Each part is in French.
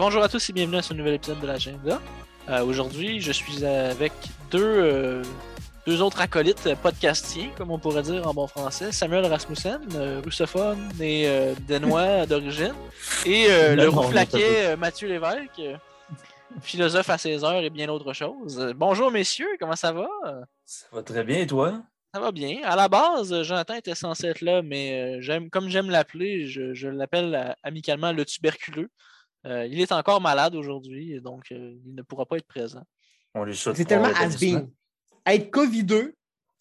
bonjour à tous et bienvenue à ce nouvel épisode de l'agenda. Euh, Aujourd'hui, je suis avec deux, euh, deux autres acolytes podcastiens, comme on pourrait dire en bon français. Samuel Rasmussen, euh, russophone et euh, danois d'origine. Et euh, le rouflaquet Mathieu Lévesque, philosophe à 16 heures et bien d'autres choses. Bonjour messieurs, comment ça va? Ça va très bien, et toi? Ça va bien. À la base, Jonathan était censé être là, mais euh, j'aime, comme j'aime l'appeler, je, je l'appelle amicalement le tuberculeux. Euh, il est encore malade aujourd'hui, et donc euh, il ne pourra pas être présent. On lui souhaite C'est tellement has-been. Être COVID-2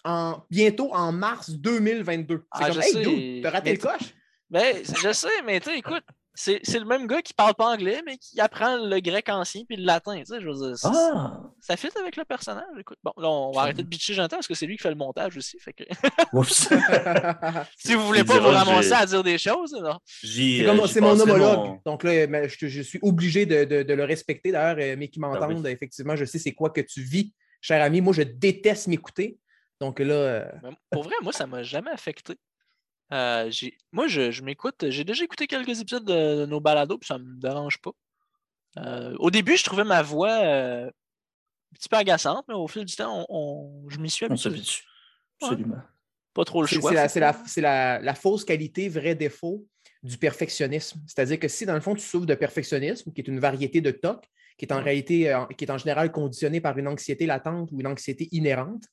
en, bientôt en mars 2022. C'est Ah, comme, hey, sais, dude, t'as raté mais le coche? Ben, je sais, mais tu sais, écoute, c'est, c'est le même gars qui parle pas anglais, mais qui apprend le grec ancien puis le latin. Tu sais, je veux dire, Ah! ça fit avec le personnage. Écoute, bon, là, on va arrêter de bitcher Jonathan parce que c'est lui qui fait le montage aussi. Fait que, Oups! si vous voulez pas vous ramasser à dire des choses, C'est euh, mon homologue. mon- Donc là, je, je suis obligé de, de- de le respecter. D'ailleurs, euh, mais qui m'entendent, Ah oui. effectivement, je sais c'est quoi que tu vis, cher ami. Moi, je déteste m'écouter. Donc là, euh, pour vrai, moi, ça m'a jamais affecté. Euh, j'ai- moi, je, je m'écoute. J'ai déjà écouté quelques épisodes de, de nos balados, puis ça me dérange pas. Euh, au début, je trouvais ma voix euh, un petit peu agaçante, mais au fil du temps, on, on- je m'y suis On habitué. s'habitue. Absolument. Pas trop le c'est choix. c'est la, la- c'est la- la fausse qualité, vrai défaut du perfectionnisme. C'est-à-dire que si, dans le fond, tu souffres de perfectionnisme, qui est une variété de TOC, qui est en Ouais. réalité, euh, qui est en général conditionné par une anxiété latente ou une anxiété inhérente,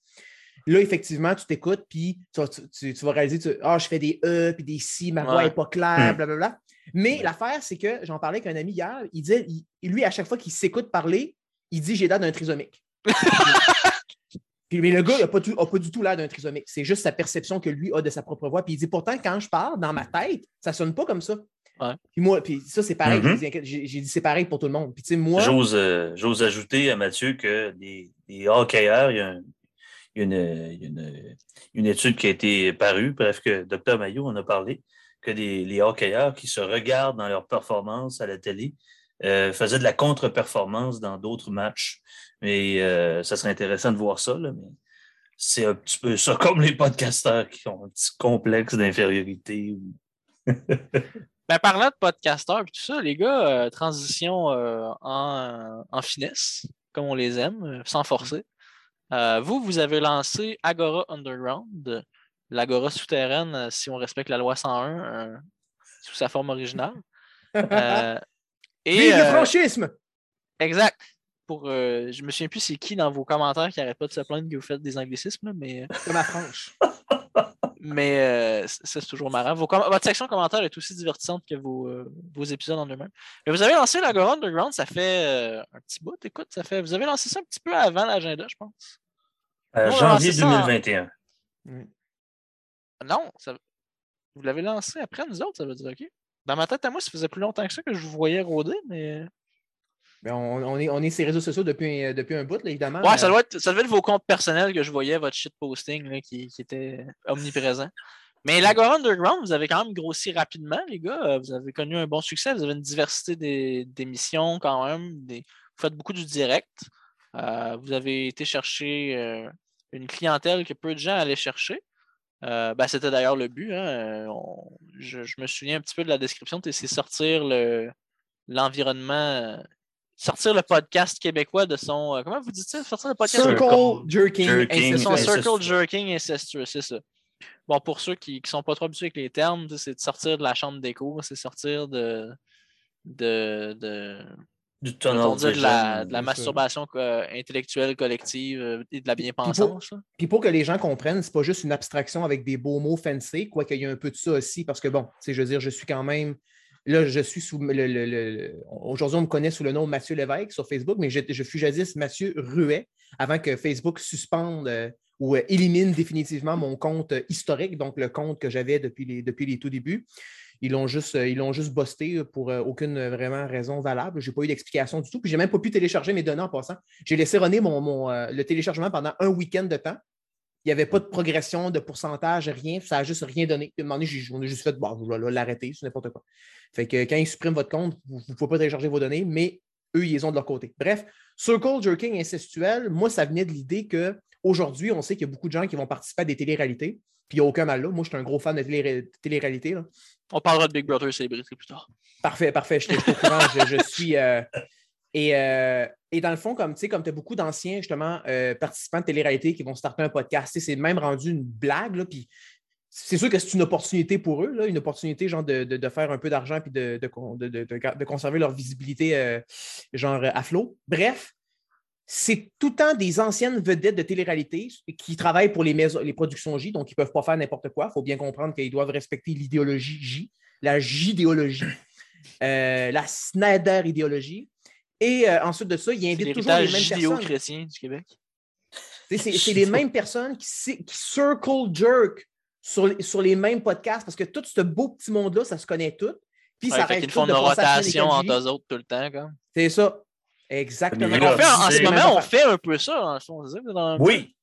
Là, effectivement, tu t'écoutes, puis tu, vas- tu- tu- tu vas réaliser, tu- ah, je fais des E, puis des si, ma voix Ouais. n'est pas claire, Hmm. blablabla. Mais Ouais. l'affaire, c'est que j'en parlais avec un ami hier, il il- lui, à chaque fois qu'il s'écoute parler, il dit j'ai l'air d'un trisomique. Puis, mais le gars, il n'a pas, pas du tout l'air d'un trisomique. C'est juste sa perception que lui a de sa propre voix. Puis il dit pourtant, quand je parle, dans ma tête, ça sonne pas comme ça. Ouais. Puis moi, puis ça, c'est pareil. Mhm. J'ai dit- J'ai dit c'est pareil pour tout le monde. Puis tu sais, moi. J'ose, euh, j'ose ajouter à Mathieu que les, les hockeyeurs, il y a, un- il y a une, une- une étude qui a été parue, bref, que Dr. Maillot en a parlé, que les, hockeyeurs qui se regardent dans leur performance à la télé euh, faisaient de la contre-performance dans d'autres matchs. Mais euh, ça serait intéressant de voir ça, mais c'est un petit peu ça, comme les podcasteurs qui ont un petit complexe d'infériorité. Ben, parlant de podcasteurs et tout ça, les gars, euh, transition en, finesse, comme on les aime, sans forcer. Euh, vous, vous avez lancé Agora Underground, l'Agora souterraine, euh, si on respecte la loi 101, euh, sous sa forme originale. Euh, et, Vive le franchisme! exact. Pour, je me souviens plus c'est qui dans vos commentaires qui n'arrête pas de se plaindre que vous faites des anglicismes, mais C'est ma franche. mais euh, c'est toujours marrant. Vos votre section commentaire est aussi divertissante que vos, euh, vos épisodes en eux-mêmes. Mais vous avez lancé l'Agora Underground, ça fait euh, un petit bout, écoute, ça fait. Vous avez lancé ça un petit peu avant l'agenda, je pense. Euh, Non, janvier c'est ça, hein. 2021. Non, ça- vous l'avez lancé après nous autres, ça veut dire, OK. Dans ma tête à moi, ça faisait plus longtemps que ça que je vous voyais rôder, mais. Ben, on, on est, on est sur réseaux sociaux depuis, un- depuis un bout, là, évidemment. Ouais, mais- ça, doit être, ça devait être vos comptes personnels que je voyais, votre shitposting là, qui, qui était omniprésent. Mais l'Agora Underground, vous avez quand même grossi rapidement, les gars. Euh, Vous avez connu un bon succès. Vous avez une diversité des- d'émissions quand même. Des- Vous faites beaucoup du direct. Euh, vous avez été chercher euh, une clientèle que peu de gens allaient chercher. Euh, ben, C'était d'ailleurs le but. hein. Euh, on- je, je me souviens un petit peu de la description. C'est sortir le- l'environnement. euh, sortir le podcast québécois de son. euh, comment vous dites ça? Sortir le podcast Circle Circle jerking. jerking, c'est son incestueux. circle jerking incestueux, c'est ça. Bon, pour ceux qui ne sont pas trop habitués avec les termes, c'est de sortir de la chambre d'écho, c'est sortir de, de, de, Du tunnel dire, de la, de la masturbation euh, intellectuelle collective euh, et de la bien-pensance. Puis pour que les gens comprennent, c'est pas juste une abstraction avec des beaux mots fancy, quoique il y a un peu de ça aussi, parce que bon, tu sais, je veux dire, je suis quand même. Là, je suis sous le. Aujourd'hui, on me connaît sous le nom Mathieu Lévesque sur Facebook, mais je, fus jadis Mathieu Ruet avant que Facebook suspende euh, ou euh, élimine définitivement mon compte euh, historique, donc le compte que j'avais depuis les, tout débuts. Ils l'ont juste, ils busté pour aucune vraiment raison valable. Je n'ai pas eu d'explication du tout. Puis j'ai même pas pu télécharger mes données en passant. J'ai laissé runner mon, le téléchargement pendant un week-end de temps. Il n'y avait pas de progression, de pourcentage, rien. Ça n'a juste rien donné. Puis à un moment donné, on a juste fait, bon, vais l'arrêter, c'est n'importe quoi. Fait que quand ils suppriment votre compte, vous ne pouvez pas télécharger vos données, mais eux, ils les ont de leur côté. Bref, circle jerking incestuel, moi, ça venait de l'idée qu'aujourd'hui, on sait qu'il y a beaucoup de gens qui vont participer à des téléréalités, puis il n'y a aucun mal là. Moi, je suis un gros fan de télé- télé-réalité. là. On parlera de Big Brother Célébrité plus tard. Parfait, parfait. Je, je, suis. Euh, euh, et, dans le fond, comme tu comme as beaucoup d'anciens, justement, euh, participants de télé-réalité qui vont starter un podcast, c'est même rendu une blague. Puis c'est sûr que c'est une opportunité pour eux, là, une opportunité genre de, faire un peu d'argent puis de, de, conserver leur visibilité genre à flot. Bref, c'est tout le temps des anciennes vedettes de télé-réalité qui travaillent pour les, les productions J, donc ils ne peuvent pas faire n'importe quoi. Il faut bien comprendre qu'ils doivent respecter l'idéologie J, la J-idéologie, euh, la Snyder idéologie. Et euh, ensuite de ça, ils invitent toujours les mêmes personnes. chrétien du Québec. C'est les mêmes personnes qui, circle jerk sur, sur, les mêmes podcasts parce que tout ce beau petit monde-là, ça se connaît tout. Puis ça reste font de rotation entre eux autres tout le temps. C'est ça. Exactement. en ce moment, on fait un peu ça. oui.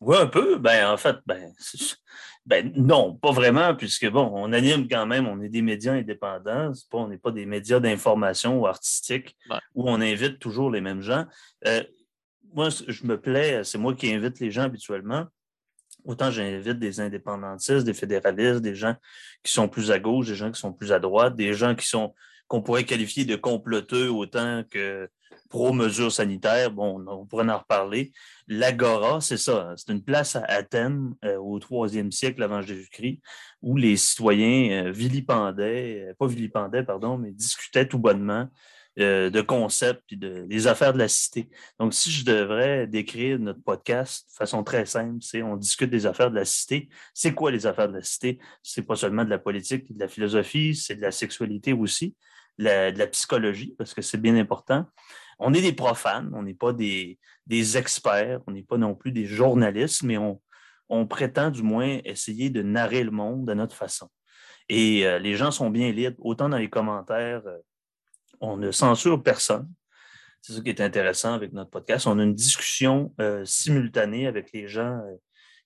Oui, un peu. Ben, en fait, ben, ben, non, pas vraiment, puisque bon, on anime quand même, on est des médias indépendants, pas, on n'est pas des médias d'information ou artistiques où on invite toujours les mêmes gens. Euh, moi, je me plais, c'est moi qui invite les gens habituellement. Autant j'invite des indépendantistes, des fédéralistes, des gens qui sont plus à gauche, des gens qui sont plus à droite, des gens qui sont qu'on pourrait qualifier de comploteux autant que pro-mesures sanitaires. Bon, on pourrait en reparler. L'Agora, c'est ça. C'est une place à Athènes euh, au troisième siècle avant Jésus-Christ où les citoyens euh, vilipendaient, euh, pas vilipendaient, pardon, mais discutaient tout bonnement de concepts et de, des affaires de la cité. Donc, si je devrais décrire notre podcast de façon très simple, c'est on discute des affaires de la cité. C'est quoi les affaires de la cité? C'est pas seulement de la politique, de la philosophie, c'est de la sexualité aussi, de la psychologie, parce que c'est bien important on est des profanes, on n'est pas des, experts, on n'est pas non plus des journalistes, mais on, prétend du moins essayer de narrer le monde de notre façon. Et euh, les gens sont bien libres, autant dans les commentaires, euh, on ne censure personne. C'est ça qui est intéressant avec notre podcast. On a une discussion euh, simultanée avec les gens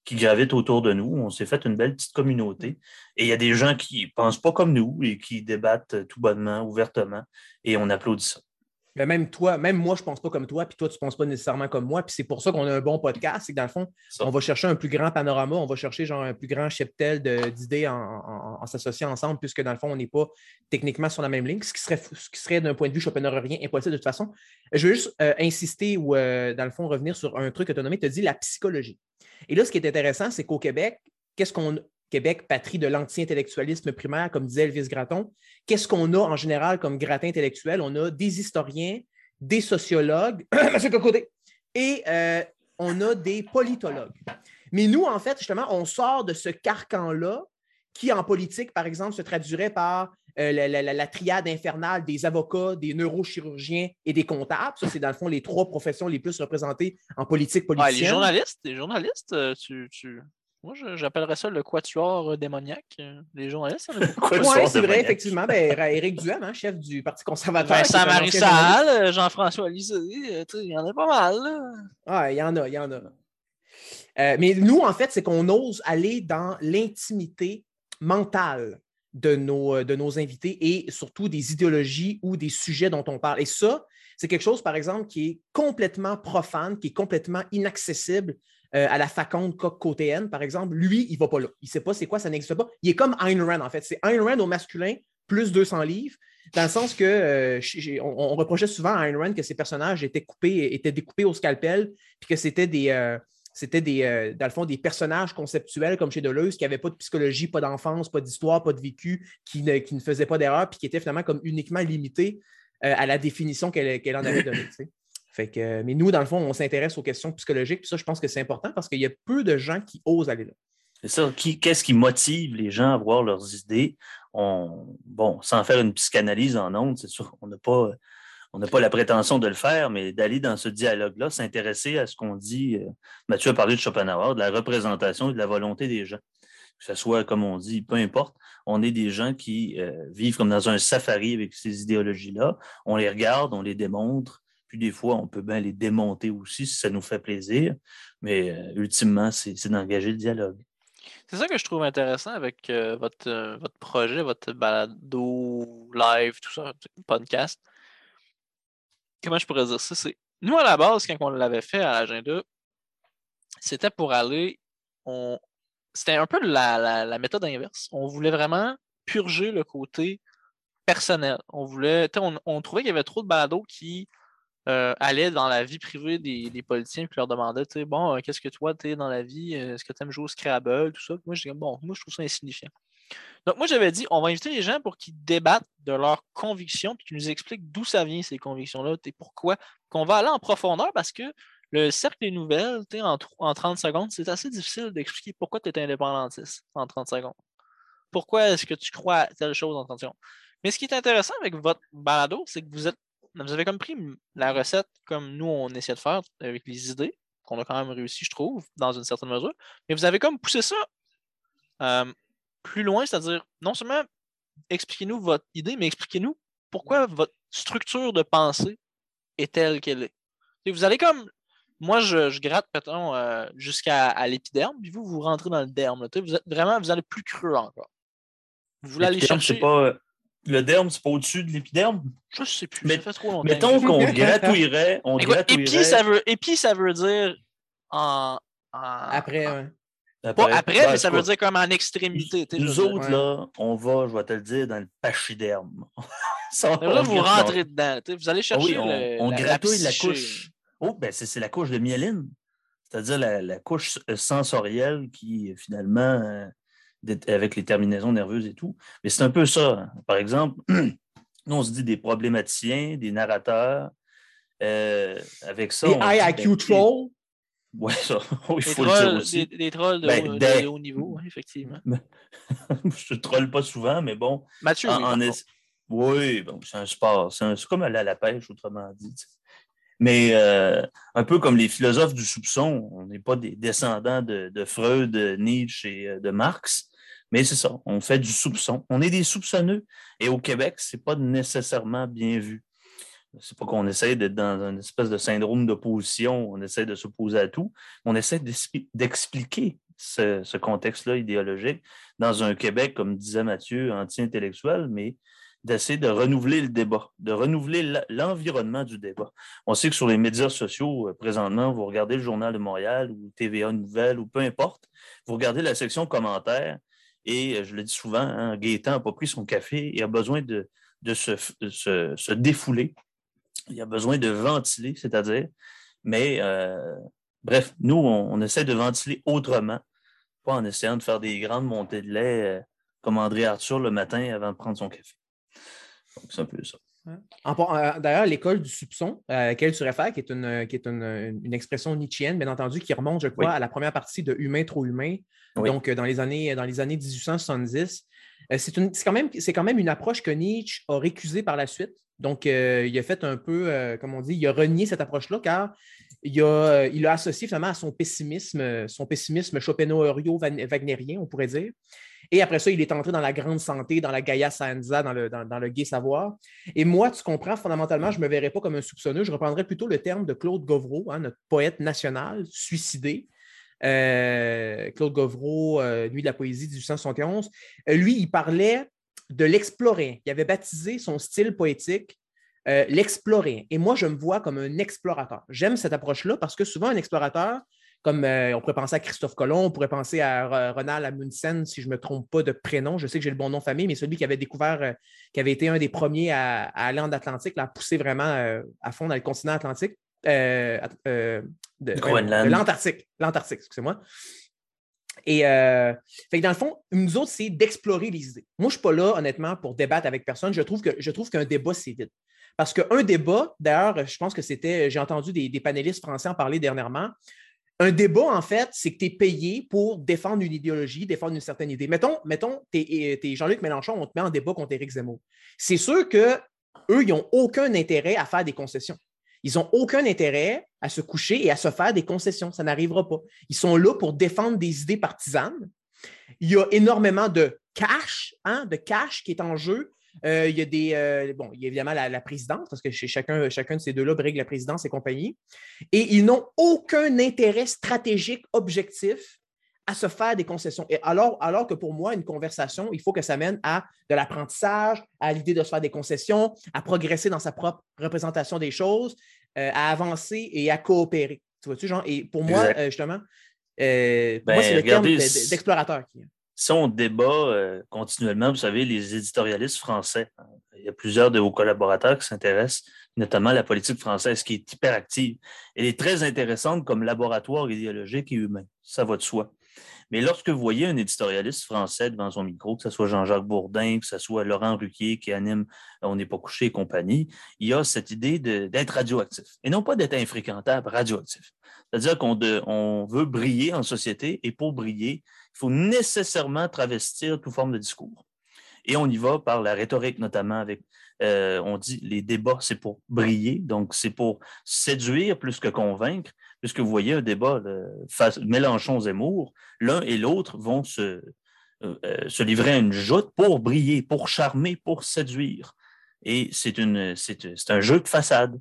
qui gravitent autour de nous. On s'est fait une belle petite communauté. Et il y a des gens qui ne pensent pas comme nous et qui débattent tout bonnement, ouvertement, et on applaudit ça même toi, même moi, je ne pense pas comme toi, puis toi, tu ne penses pas nécessairement comme moi. Puis c'est pour ça qu'on a un bon podcast. C'est que dans le fond, on va chercher un plus grand panorama, on va chercher genre un plus grand cheptel d'idées en, s'associant ensemble, puisque dans le fond, on n'est pas techniquement sur la même ligne, ce qui serait, ce qui serait d'un point de vue rien impossible de toute façon. Je veux juste euh, insister ou, euh, dans le fond, revenir sur un truc que tu as nommé, tu as dit la psychologie. Et là, ce qui est intéressant, c'est qu'au Québec, qu'est-ce qu'on Québec, patrie de l'anti-intellectualisme primaire, comme disait Elvis Gratton. Qu'est-ce qu'on a en général comme gratin intellectuel? On a des historiens, des sociologues, M. Cocoté, et euh, on a des politologues. Mais nous, en fait, justement, on sort de ce carcan-là qui, en politique, par exemple, se traduirait par euh, la, triade infernale des avocats, des neurochirurgiens et des comptables. Ça, c'est dans le fond les trois professions les plus représentées en politique politique. les journalistes, les journalistes euh, tu, moi, j'appellerais ça le quatuor démoniaque. Les journalistes, Oui, c'est vrai, effectivement. Ben, Éric Duhem, hein, chef du Parti conservateur. Vincent Salle, Jean-François Lisée, il y en a pas mal. Ah, il y en a, il y en a. Euh, mais nous, en fait, c'est qu'on ose aller dans l'intimité mentale de nos, euh, de nos invités et surtout des idéologies ou des sujets dont on parle. Et ça, c'est quelque chose, par exemple, qui est complètement profane, qui est complètement inaccessible euh, à la faconde côté par exemple, lui, il ne va pas là. Il ne sait pas c'est quoi, ça n'existe pas. Il est comme Ayn Rand, en fait. C'est Ayn Rand au masculin, plus 200 livres, dans le sens que euh, on, reprochait souvent à Ayn Rand que ses personnages étaient coupés, étaient découpés au scalpel, puis que c'était des. Euh, des, dans le fond des personnages conceptuels comme chez Deleuze qui n'avaient pas de psychologie, pas d'enfance, pas d'histoire, pas de vécu, qui ne, qui ne faisaient pas d'erreur, puis qui étaient finalement comme uniquement limités à la définition qu'elle en avait donnée. Fait que, mais nous, dans le fond, on s'intéresse aux questions psychologiques. Ça, je pense que c'est important parce qu'il y a peu de gens qui osent aller là. C'est ça. Qu'est-ce qui motive les gens à voir leurs idées? bon, sans faire une psychanalyse en ondes, c'est sûr, on n'a pas, pas la prétention de le faire, mais d'aller dans ce dialogue-là, s'intéresser à ce qu'on dit. Euh, Mathieu a parlé de Schopenhauer, de la représentation et de la volonté des gens. Que ce soit, comme on dit, peu importe, on est des gens qui euh, vivent comme dans un safari avec ces idéologies-là. On les regarde, on les démontre, puis des fois, on peut bien les démonter aussi si ça nous fait plaisir. Mais euh, ultimement, c'est d'engager le dialogue. C'est ça que je trouve intéressant avec euh, votre, euh, votre projet, votre balado, live, tout ça, podcast. Comment je pourrais dire ça? Nous, à la base, quand on l'avait fait à l'agenda, c'était pour aller. On... C'était un peu la, la, méthode inverse. On voulait vraiment purger le côté personnel. On voulait, on, trouvait qu'il y avait trop de balados qui euh, dans la vie privée des, politiciens et leur demandaient Bon, euh, qu'est-ce que toi, tu es dans la vie? Est-ce que tu aimes jouer au Scrabble Tout ça? Moi, je dis Bon, moi, je trouve ça insignifiant. Donc, moi, j'avais dit On va inviter les gens pour qu'ils débattent de leurs convictions, puis qu'ils nous expliquent d'où ça vient, ces convictions-là, et pourquoi. Qu'on va aller en profondeur parce que le cercle des nouvelles, en, en 30 secondes, c'est assez difficile d'expliquer pourquoi tu es indépendantiste en 30 secondes. Pourquoi est-ce que tu crois à telle chose en 30 secondes? Mais ce qui est intéressant avec votre balado, c'est que vous êtes vous avez comme pris la recette comme nous, on essaie de faire avec les idées, qu'on a quand même réussi, je trouve, dans une certaine mesure. Mais vous avez comme poussé ça euh, plus loin, c'est-à-dire non seulement expliquez-nous votre idée, mais expliquez-nous pourquoi votre structure de pensée est telle qu'elle est. Et vous allez comme moi, je, gratte, euh, jusqu'à l'épiderme, puis vous, vous rentrez dans le derme. vous êtes vraiment, vous allez plus creux encore. Vous voulez aller chercher. Pas, le derme, c'est pas au-dessus de l'épiderme? Je sais plus. Mais, ça fait trop longtemps. Mettons qu'on gratouillerait. On gratouillerait... Épi, ça veut, épi, ça veut dire en. Après, oui. Pas après, mais ça veut dire comme en extrémité. Nous autres, là, on va, je vais te le dire, dans le pachyderme. ça, là, vous rentrez dedans. Vous allez ah chercher. oui, on, gratouille la couche. Oh, ben c'est la couche de myéline, c'est-à-dire la, couche euh, sensorielle qui, finalement, euh, avec les terminaisons nerveuses et tout. Mais c'est un peu ça. Par exemple, nous, on se dit des problématiciens, des narrateurs. Euh, avec ça. Des IQ trolls. Oui, ça. il faut le dire aussi. Des, trolls de, ben, haut, niveau, effectivement. je ne troll pas souvent, mais bon. Mathieu, oui, bon, c'est un sport. C'est comme aller à la pêche, autrement dit. Mais euh, un peu comme les philosophes du soupçon, on n'est pas des descendants de, Freud, de Nietzsche et euh, de Marx, mais c'est ça, on fait du soupçon. On est des soupçonneux. Et au Québec, ce n'est pas nécessairement bien vu. C'est pas qu'on essaie d'être dans une espèce de syndrome d'opposition, on essaie de s'opposer à tout, on essaie d'expliquer ce, contexte-là idéologique dans un Québec, comme disait Mathieu, anti-intellectuel, mais d'essayer de renouveler le débat, de renouveler l'environnement du débat. On sait que sur les médias sociaux, euh, présentement, vous regardez le Journal de Montréal ou TVA Nouvelles ou peu importe, vous regardez la section commentaires et euh, je le dis souvent, hein, Gaétan n'a pas pris son café, il a besoin de, se, défouler, il a besoin de ventiler, c'est-à-dire, mais euh, bref, nous, on, essaie de ventiler autrement, pas en essayant de faire des grandes montées de lait comme André Arthur le matin avant de prendre son café c'est un peu ça. Euh, d'ailleurs, l'école du soupçon à laquelle tu réfères, qui est une, qui est une, expression nietzschienne, bien entendu, qui remonte, je crois, à la première partie de Humain trop humain, donc euh, dans les années, dans les années 1870. Euh, c'est quand, même, quand même une approche que Nietzsche a récusée par la suite. Donc, il a fait un peu, comme on dit, il a renié cette approche-là car il a, il a associé finalement à son pessimisme, son pessimisme chopino-wagnérien, on pourrait dire. Et après ça, il est entré dans la grande santé, dans la Gaia Sanza, dans le, dans, le gai savoir. Et moi, tu comprends, fondamentalement, je ne me verrais pas comme un soupçonneux. Je reprendrais plutôt le terme de Claude Govreau, hein, notre poète national, suicidé. Euh, Claude Govreau, euh, Nuit de la poésie 1871. Euh, lui, il parlait de l'exploré. Il avait baptisé son style poétique l'exploré. Et moi, je me vois comme un explorateur. J'aime cette approche-là parce que souvent, un explorateur, comme euh, on pourrait penser à Christophe Colomb, on pourrait penser à Ronald Amundsen, si je ne me trompe pas de prénom. Je sais que j'ai le bon nom de famille, mais celui qui avait découvert, euh, qui avait été un des premiers à, aller en Atlantique, à pousser vraiment euh, à fond dans le continent atlantique. de, l'Antarctique. L'Antarctique, excusez-moi. Et fait dans le fond, nous autres, c'est d'explorer les idées. Moi, je ne suis pas là, honnêtement, pour débattre avec personne. Je trouve que je trouve qu'un débat, c'est vide. Parce qu'un débat, d'ailleurs, je pense que c'était, j'ai entendu des, des, panélistes français en parler dernièrement. Un débat, en fait, c'est que tu es payé pour défendre une idéologie, défendre une certaine idée. Mettons, mettons tu es, Jean-Luc Mélenchon, on te met en débat contre Éric Zemmour. C'est sûr qu'eux, ils n'ont aucun intérêt à faire des concessions. Ils n'ont aucun intérêt à se coucher et à se faire des concessions. Ça n'arrivera pas. Ils sont là pour défendre des idées partisanes. Il y a énormément de cash, hein, de cash qui est en jeu. Euh, il y a des. Euh, bon, il y a évidemment la, présidence, parce que chez chacun, chacun de ces deux-là brigue la présidence et compagnie. Et ils n'ont aucun intérêt stratégique objectif à se faire des concessions. Et alors, alors que pour moi, une conversation, il faut que ça mène à de l'apprentissage, à l'idée de se faire des concessions, à progresser dans sa propre représentation des choses, euh, à avancer et à coopérer. Tu vois-tu, genre? Et pour moi, justement, moi, c'est ben, le terme d'explorateur qui si on débat euh, continuellement, vous savez, les éditorialistes français, il y a plusieurs de vos collaborateurs qui s'intéressent notamment la politique française, qui est hyperactive. Elle est très intéressante comme laboratoire idéologique et humain. Ça va de soi. Mais lorsque vous voyez un éditorialiste français devant son micro, que ce soit Jean-Jacques Bourdin, que ce soit Laurent Ruquier qui anime On n'est pas couché et compagnie, il y a cette idée d'être radioactif. Et non pas d'être infréquentable, radioactif. C'est-à-dire qu'on veut briller en société et pour briller, il faut nécessairement travestir toute forme de discours. Et on y va par la rhétorique, notamment avec, euh, on dit, les débats, c'est pour briller, donc c'est pour séduire plus que convaincre, puisque vous voyez un débat Mélenchon-Zemmour, l'un et l'autre vont se, euh, euh, se livrer à une joute pour briller, pour charmer, pour séduire. Et c'est un jeu de façade.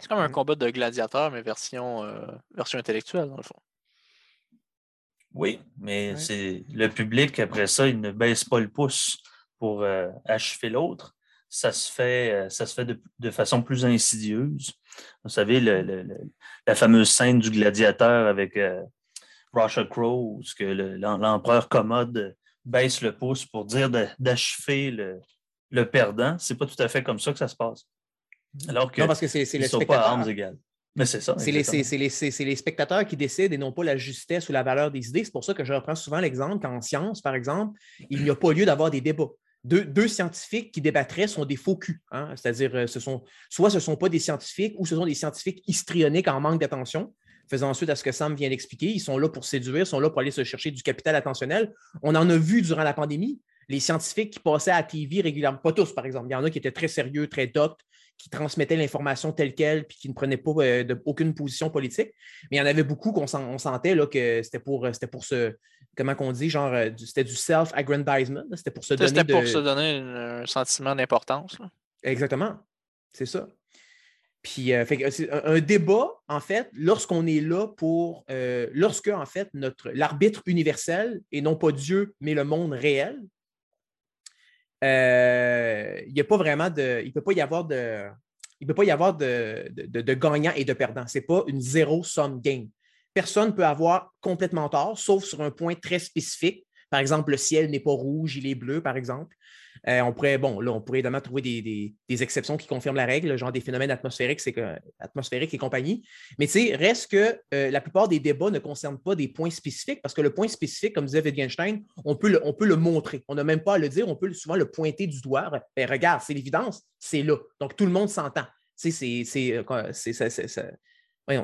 C'est comme un combat de gladiateurs, mais version, version intellectuelle, dans le fond. Oui, mais c'est le public, après ça, il ne baisse pas le pouce pour euh, achever l'autre. Ça se fait, euh, ça se fait de, façon plus insidieuse. Vous savez, la fameuse scène du gladiateur avec euh, Russia Crowe, où l'empereur commode baisse le pouce pour dire d'achever le, le, perdant. C'est pas tout à fait comme ça que ça se passe. Alors que, non, parce que c'est le sont pas à armes égales. C'est ça. C'est les, spectateurs qui décident et non pas la justesse ou la valeur des idées. C'est pour ça que je reprends souvent l'exemple qu'en science, par exemple, il n'y a pas lieu d'avoir des débats. Deux, scientifiques qui débattraient sont des faux culs. Hein. C'est-à-dire, euh, ce sont, soit ce ne sont pas des scientifiques ou ce sont des scientifiques histrioniques en manque d'attention, faisant ensuite à ce que Sam vient d'expliquer. Ils sont là pour séduire, ils sont là pour aller se chercher du capital attentionnel. On en a vu durant la pandémie. Les scientifiques qui passaient à la TV régulièrement, pas tous par exemple, il y en a qui étaient très sérieux, très doctes, qui transmettaient l'information telle qu'elle puis qui ne prenaient pas euh, de, aucune position politique. Mais il y en avait beaucoup qu'on sentait là, que c'était pour, euh, pour se. Comment qu'on dit, genre, euh, c'était du self-aggrandizement. C'était pour se donner. C'était pour se donner un sentiment d'importance. Exactement. C'est ça. Puis, fait, un, débat, en fait, lorsqu'on est là pour. lorsque, en fait, notre l'arbitre universel, et non pas Dieu, mais le monde réel, euh, il ne pas vraiment de. Il peut pas y avoir de. Il peut pas y avoir de, gagnant et de perdant. Ce n'est pas une zéro-sum game. Personne ne peut avoir complètement tort, sauf sur un point très spécifique. Par exemple, le ciel n'est pas rouge, il est bleu, par exemple. Euh, on pourrait, bon, là, on pourrait évidemment trouver des, exceptions qui confirment la règle, genre des phénomènes atmosphériques, et compagnie. Mais tu sais, reste que euh, la plupart des débats ne concernent pas des points spécifiques, parce que le point spécifique, comme disait Wittgenstein, on peut le, montrer. On n'a même pas à le dire, on peut souvent le pointer du doigt. Ben, regarde, c'est l'évidence, c'est là. Donc tout le monde s'entend. Tu sais, c'est, euh,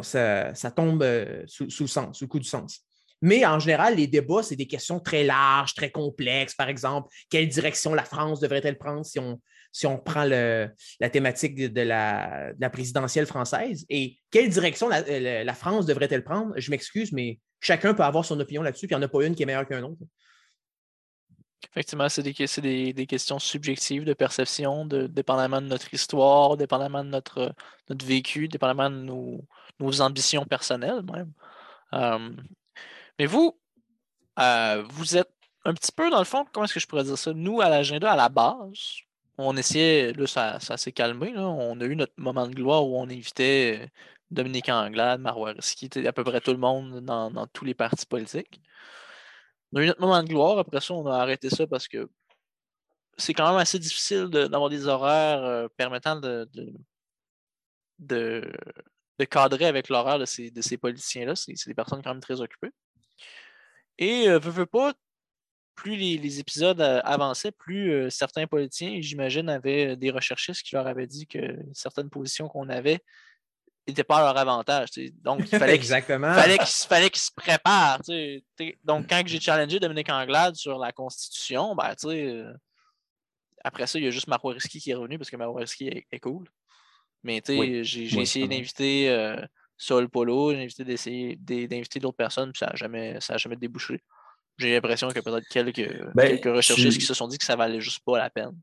ça, ça, tombe sous, sous, le sens, sous le coup du sens. Mais en général, les débats, c'est des questions très larges, très complexes. Par exemple, quelle direction la France devrait-elle prendre si on, si on prend la thématique de, la, présidentielle française? Et quelle direction la, France devrait-elle prendre? Je m'excuse, mais chacun peut avoir son opinion là-dessus, puis il n'y en a pas une qui est meilleure qu'un autre. Effectivement, c'est des, des, questions subjectives de perception, dépendamment de notre histoire, dépendamment de notre, notre vécu, dépendamment de nos, ambitions personnelles même. Euh, mais vous, euh, vous êtes un petit peu, dans le fond, comment est-ce que je pourrais dire ça? Nous, à l'agenda, à la base, on essayait, là, ça, s'est calmé. Là. On a eu notre moment de gloire où on invitait euh, Dominique Anglade, Marois était à peu près tout le monde dans, tous les partis politiques. On a eu notre moment de gloire. Après ça, on a arrêté ça parce que c'est quand même assez difficile d'avoir des horaires euh, permettant de, de, cadrer avec l'horaire de ces, de ces politiciens-là. C'est des personnes quand même très occupées. Et euh, veux, pas, plus les, épisodes euh, avançaient, plus euh, certains politiciens, j'imagine, avaient des recherchistes qui leur avaient dit que certaines positions qu'on avait n'étaient pas à leur avantage. Donc, il fallait qu'ils fallait qu'ils se préparent. Donc, quand j'ai challengé Dominique Anglade sur la Constitution, ben, après ça, il y a juste Marois-Risky qui est revenu parce que Marois-Risky est, cool. Mais j'ai essayé d'inviter Sol Polo, j'ai invité d'essayer d'inviter d'autres personnes, puis ça n'a jamais, jamais débouché. J'ai l'impression a peut-être quelques, ben, quelques recherchistes qui se sont dit que ça valait juste pas la peine.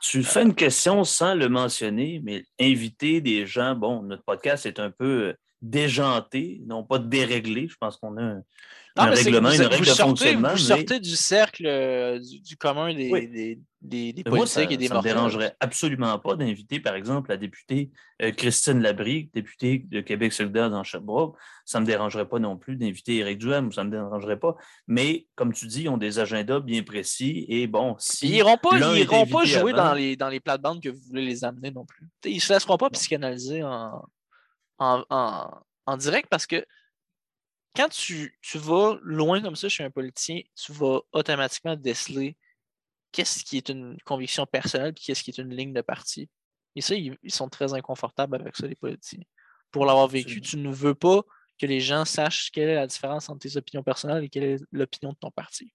Tu fais une question sans le mentionner, mais inviter des gens, bon, notre podcast est un peu déjanté, non pas déréglé. Je pense qu'on a un, règlement, une règle de fonctionnement. Vous sortez du cercle euh, du, commun des, des, des, politiques et des Ça ne me dérangerait absolument pas d'inviter, par exemple, la députée euh, Christine Labrie, députée de Québec solidaire dans Sherbrooke. Ça ne me dérangerait pas non plus d'inviter Éric Duhem, ça ne me dérangerait pas. Mais, comme tu dis, ils ont des agendas bien précis. Et bon, si. Ils n'iront pas, iront pas jouer dans, les, dans les plates-bandes que vous voulez les amener non plus. ils ne se laisseront pas psychanalyser en, en, direct parce que quand tu, tu, vas loin comme ça chez un politicien, tu vas automatiquement déceler qu'est-ce qui est une conviction personnelle et qu'est-ce qui est une ligne de parti. Et ça, ils, sont très inconfortables avec ça, les politiciens. Pour l'avoir vécu, tu ne veux pas que les gens sachent quelle est la différence entre tes opinions personnelles et quelle est l'opinion de ton parti.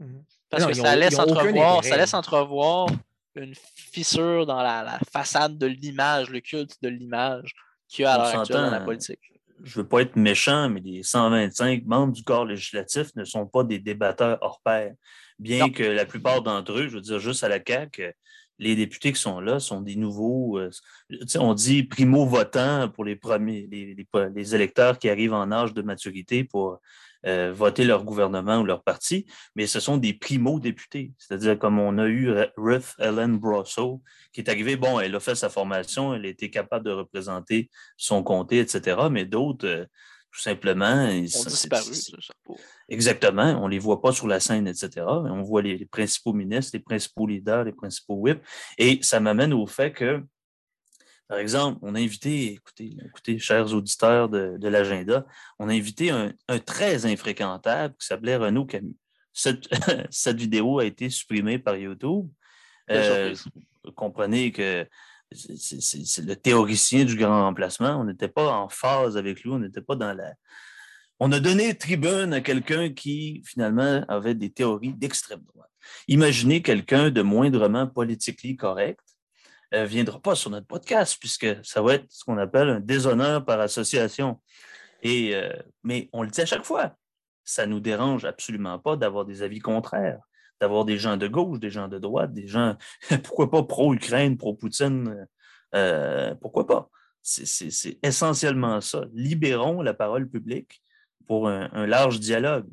Mhm. Parce que ça, laisse entrevoir, ça laisse entrevoir une fissure dans la façade de l'image, le culte de l'image qu'il y a à dans la politique. Je ne veux pas être méchant, mais les 125 membres du corps législatif ne sont pas des débatteurs hors pair. Bien que la plupart d'entre eux, je veux dire juste à la CAQ, les députés qui sont là sont des nouveaux, euh, on dit primo-votants pour les premiers, les, les, électeurs qui arrivent en âge de maturité pour euh, voter leur gouvernement ou leur parti, mais ce sont des primo-députés. C'est-à-dire comme on a eu Ruth Ellen Brosseau, qui est arrivée, bon, elle a fait sa formation, elle a été capable de représenter son comté, etc., mais d'autres, euh, tout simplement... Ils ont disparu. Exactement, on ne les voit pas sur la scène, etc., on voit les, les principaux ministres, les principaux leaders, les principaux whips, et ça m'amène au fait que par exemple, on a invité, écoutez, écoutez chers auditeurs de, l'agenda, on a invité un, très infréquentable qui s'appelait Renaud Camus. Cette, vidéo a été supprimée par YouTube. Euh, comprenez que c'est le théoricien du grand remplacement. On n'était pas en phase avec lui, on n'était pas dans la. On a donné tribune à quelqu'un qui, finalement, avait des théories d'extrême droite. Imaginez quelqu'un de moindrement politiquement correct ne euh, viendra pas sur notre podcast, puisque ça va être ce qu'on appelle un déshonneur par association. Et, euh, mais on le dit à chaque fois, ça ne nous dérange absolument pas d'avoir des avis contraires, d'avoir des gens de gauche, des gens de droite, des gens, pourquoi pas pro-Ukraine, pro-Poutine, euh, pourquoi pas? C'est essentiellement ça. Libérons la parole publique pour un large dialogue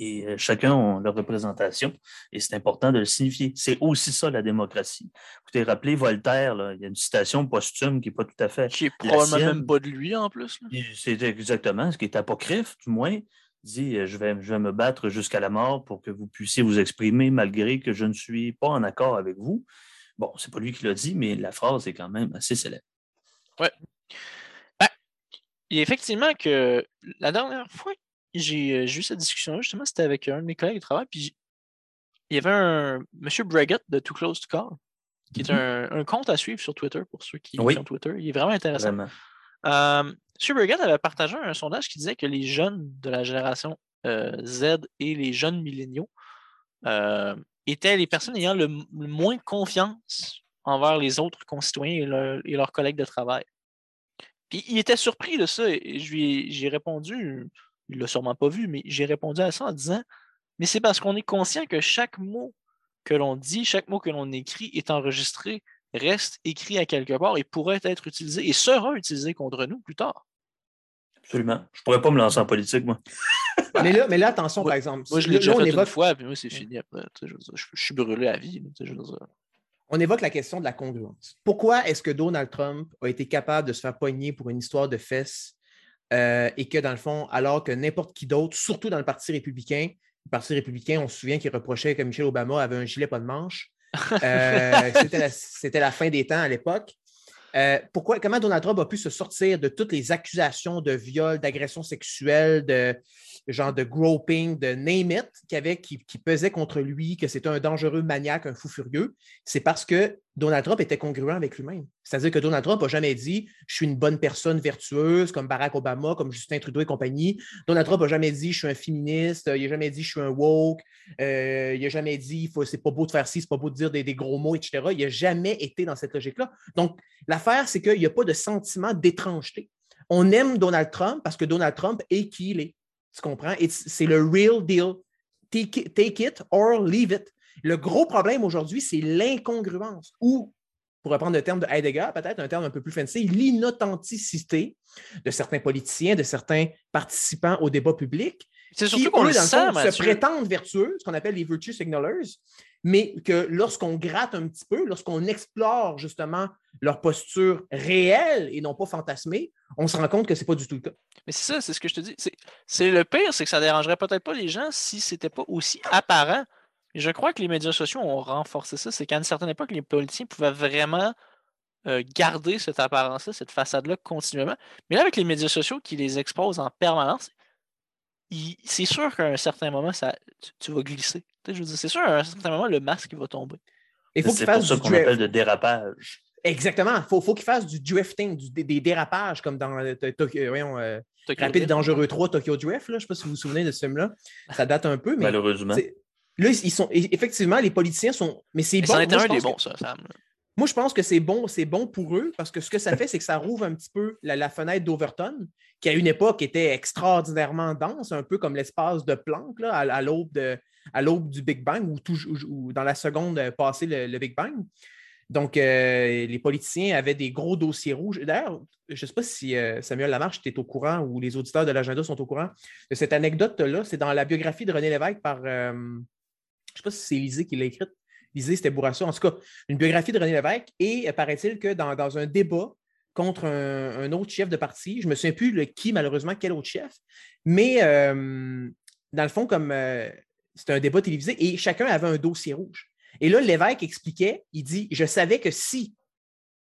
et euh, chacun a leur représentation et c'est important de le signifier. C'est aussi ça la démocratie. Écoutez, rappelez Voltaire, il y a une citation posthume qui n'est pas tout à fait. Qui est probablement même pas de lui en plus. C'est exactement ce qui est apocryphe, du moins. dit euh, je vais, je vais me battre jusqu'à la mort pour que vous puissiez vous exprimer malgré que je ne suis pas en accord avec vous. Bon, c'est pas lui qui l'a dit, mais la phrase est quand même assez célèbre. Ouais. Ben, il effectivement que la dernière fois j'ai eu cette discussion-là, justement, c'était avec un de mes collègues de travail, puis il y avait un monsieur Breguet de Too Close to Call, qui est mm-hmm. un, compte à suivre sur Twitter pour ceux qui ont Twitter. Il est vraiment intéressant. Euh, monsieur Breguet avait partagé un sondage qui disait que les jeunes de la génération euh, Z et les jeunes milléniaux étaient les personnes ayant le, moins confiance envers les autres concitoyens et, leurs collègues de travail. Puis il était surpris de ça et j'ai répondu il ne l'a sûrement pas vu, mais j'ai répondu à ça en disant Mais c'est parce qu'on est conscient que chaque mot que l'on dit, chaque mot que l'on écrit est enregistré, reste écrit à quelque part et pourrait être utilisé et sera utilisé contre nous plus tard. Absolument. Je ne pourrais pas me lancer en politique, moi. mais, là, mais là, attention, par exemple. Moi, je l'ai déjà fait une fois, puis moi, c'est fini après. Je, suis brûlé à vie. On évoque la question de la congruence. Pourquoi est-ce que Donald Trump a été capable de se faire pogner pour une histoire de fesses euh, et que dans le fond, alors que n'importe qui d'autre, surtout dans le Parti républicain, le Parti républicain, on se souvient qu'il reprochait que Michel Obama avait un gilet pas de manche. Euh, c'était, la, fin des temps à l'époque. Euh, pourquoi, comment Donald Trump a pu se sortir de toutes les accusations de viol, d'agression sexuelle, de, genre de groping, de name it, qui, avait, qui, pesait contre lui, que c'était un dangereux maniaque, un fou furieux, c'est parce que Donald Trump était congruent avec lui-même. C'est-à-dire que Donald Trump n'a jamais dit je suis une bonne personne vertueuse comme Barack Obama, comme Justin Trudeau et compagnie. Donald Trump n'a jamais dit je suis un féministe, il n'a jamais dit je suis un woke, euh, il n'a jamais dit c'est pas beau de faire ci, c'est pas beau de dire des, des, gros mots, etc. Il n'a jamais été dans cette logique-là. Donc, l'affaire, c'est qu'il n'y a pas de sentiment d'étrangeté. On aime Donald Trump parce que Donald Trump est qui il est. Tu comprends? C'est le real deal. Take it, or leave it. Le gros problème aujourd'hui, c'est l'incongruence ou pour reprendre le terme de Heidegger, peut-être un terme un peu plus fancy, l'inauthenticité de certains politiciens, de certains participants au débat public. C'est surtout qu'on le sent, se prétendent vertueux, ce qu'on appelle les virtue signalers, mais que lorsqu'on gratte un petit peu, lorsqu'on explore justement leur posture réelle et non pas fantasmée, on se rend compte que ce n'est pas du tout le cas. Mais c'est ça, c'est ce que je te dis. C'est le pire, c'est que ça ne dérangerait peut-être pas les gens si ce n'était pas aussi apparent. Je crois que les médias sociaux ont renforcé ça. C'est qu'à une certaine époque, les politiciens pouvaient vraiment euh, garder cette apparence-là, cette façade-là continuellement. Mais là, avec les médias sociaux qui les exposent en permanence, c'est sûr qu'à un certain moment, ça, tu, vas glisser. Je c'est sûr qu'à un certain moment, le masque va tomber. C'est pour ça qu'on appelle de dérapage. Exactement. Il faut, faut qu'il fasse du drifting, des, dérapages, comme dans euh, voyons, euh, Rapide et Dangereux 3, Tokyo Drift. Là. Je ne sais pas si vous vous souvenez de ce film-là. Ça date un peu. Mais Malheureusement. Là, ils sont, effectivement, les politiciens sont. Mais c'est bon. Ça un des bons, ça, Sam. Moi, je pense que c'est bon, c'est bon pour eux parce que ce que ça fait, c'est que ça rouvre un petit peu la, fenêtre d'Overton, qui à une époque était extraordinairement dense, un peu comme l'espace de Planck là, à, l'aube du Big Bang ou, dans la seconde passée le, Big Bang. Donc, euh, les politiciens avaient des gros dossiers rouges. D'ailleurs, je ne sais pas si euh, Samuel Lamarche était au courant ou les auditeurs de l'agenda sont au courant de cette anecdote-là. C'est dans la biographie de René Lévesque par, euh, je ne sais pas si c'est Élisée qui l'a écrite, Lisée, c'était Bourassa. En tout cas, une biographie de René Lévesque. Et euh, paraît-il que dans, un débat contre un, autre chef de parti, je ne me souviens plus le qui, malheureusement, quel autre chef, mais euh, dans le fond, comme euh, c'était un débat télévisé et chacun avait un dossier rouge. Et là, l'évêque expliquait, il dit, je savais que si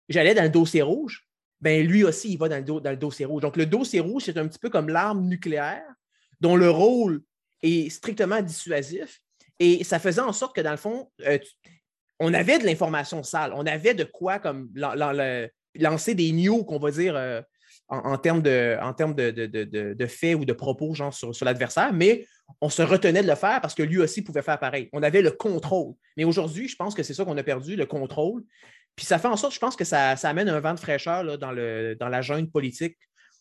j'allais dans le dossier rouge, ben lui aussi, il va dans le dossier rouge. Donc, le dossier rouge, c'est un petit peu comme l'arme nucléaire dont le rôle est strictement dissuasif, et ça faisait en sorte que, dans le fond, euh, on avait de l'information sale. On avait de quoi comme lancer des news, qu'on va dire, euh, en, termes, de, en termes de, faits ou de propos, genre sur, l'adversaire, mais on se retenait de le faire parce que lui aussi pouvait faire pareil. On avait le contrôle. Mais aujourd'hui, je pense que c'est ça qu'on a perdu, le contrôle. Puis ça fait en sorte, je pense que ça, amène un vent de fraîcheur là, dans, le, dans la jungle politique,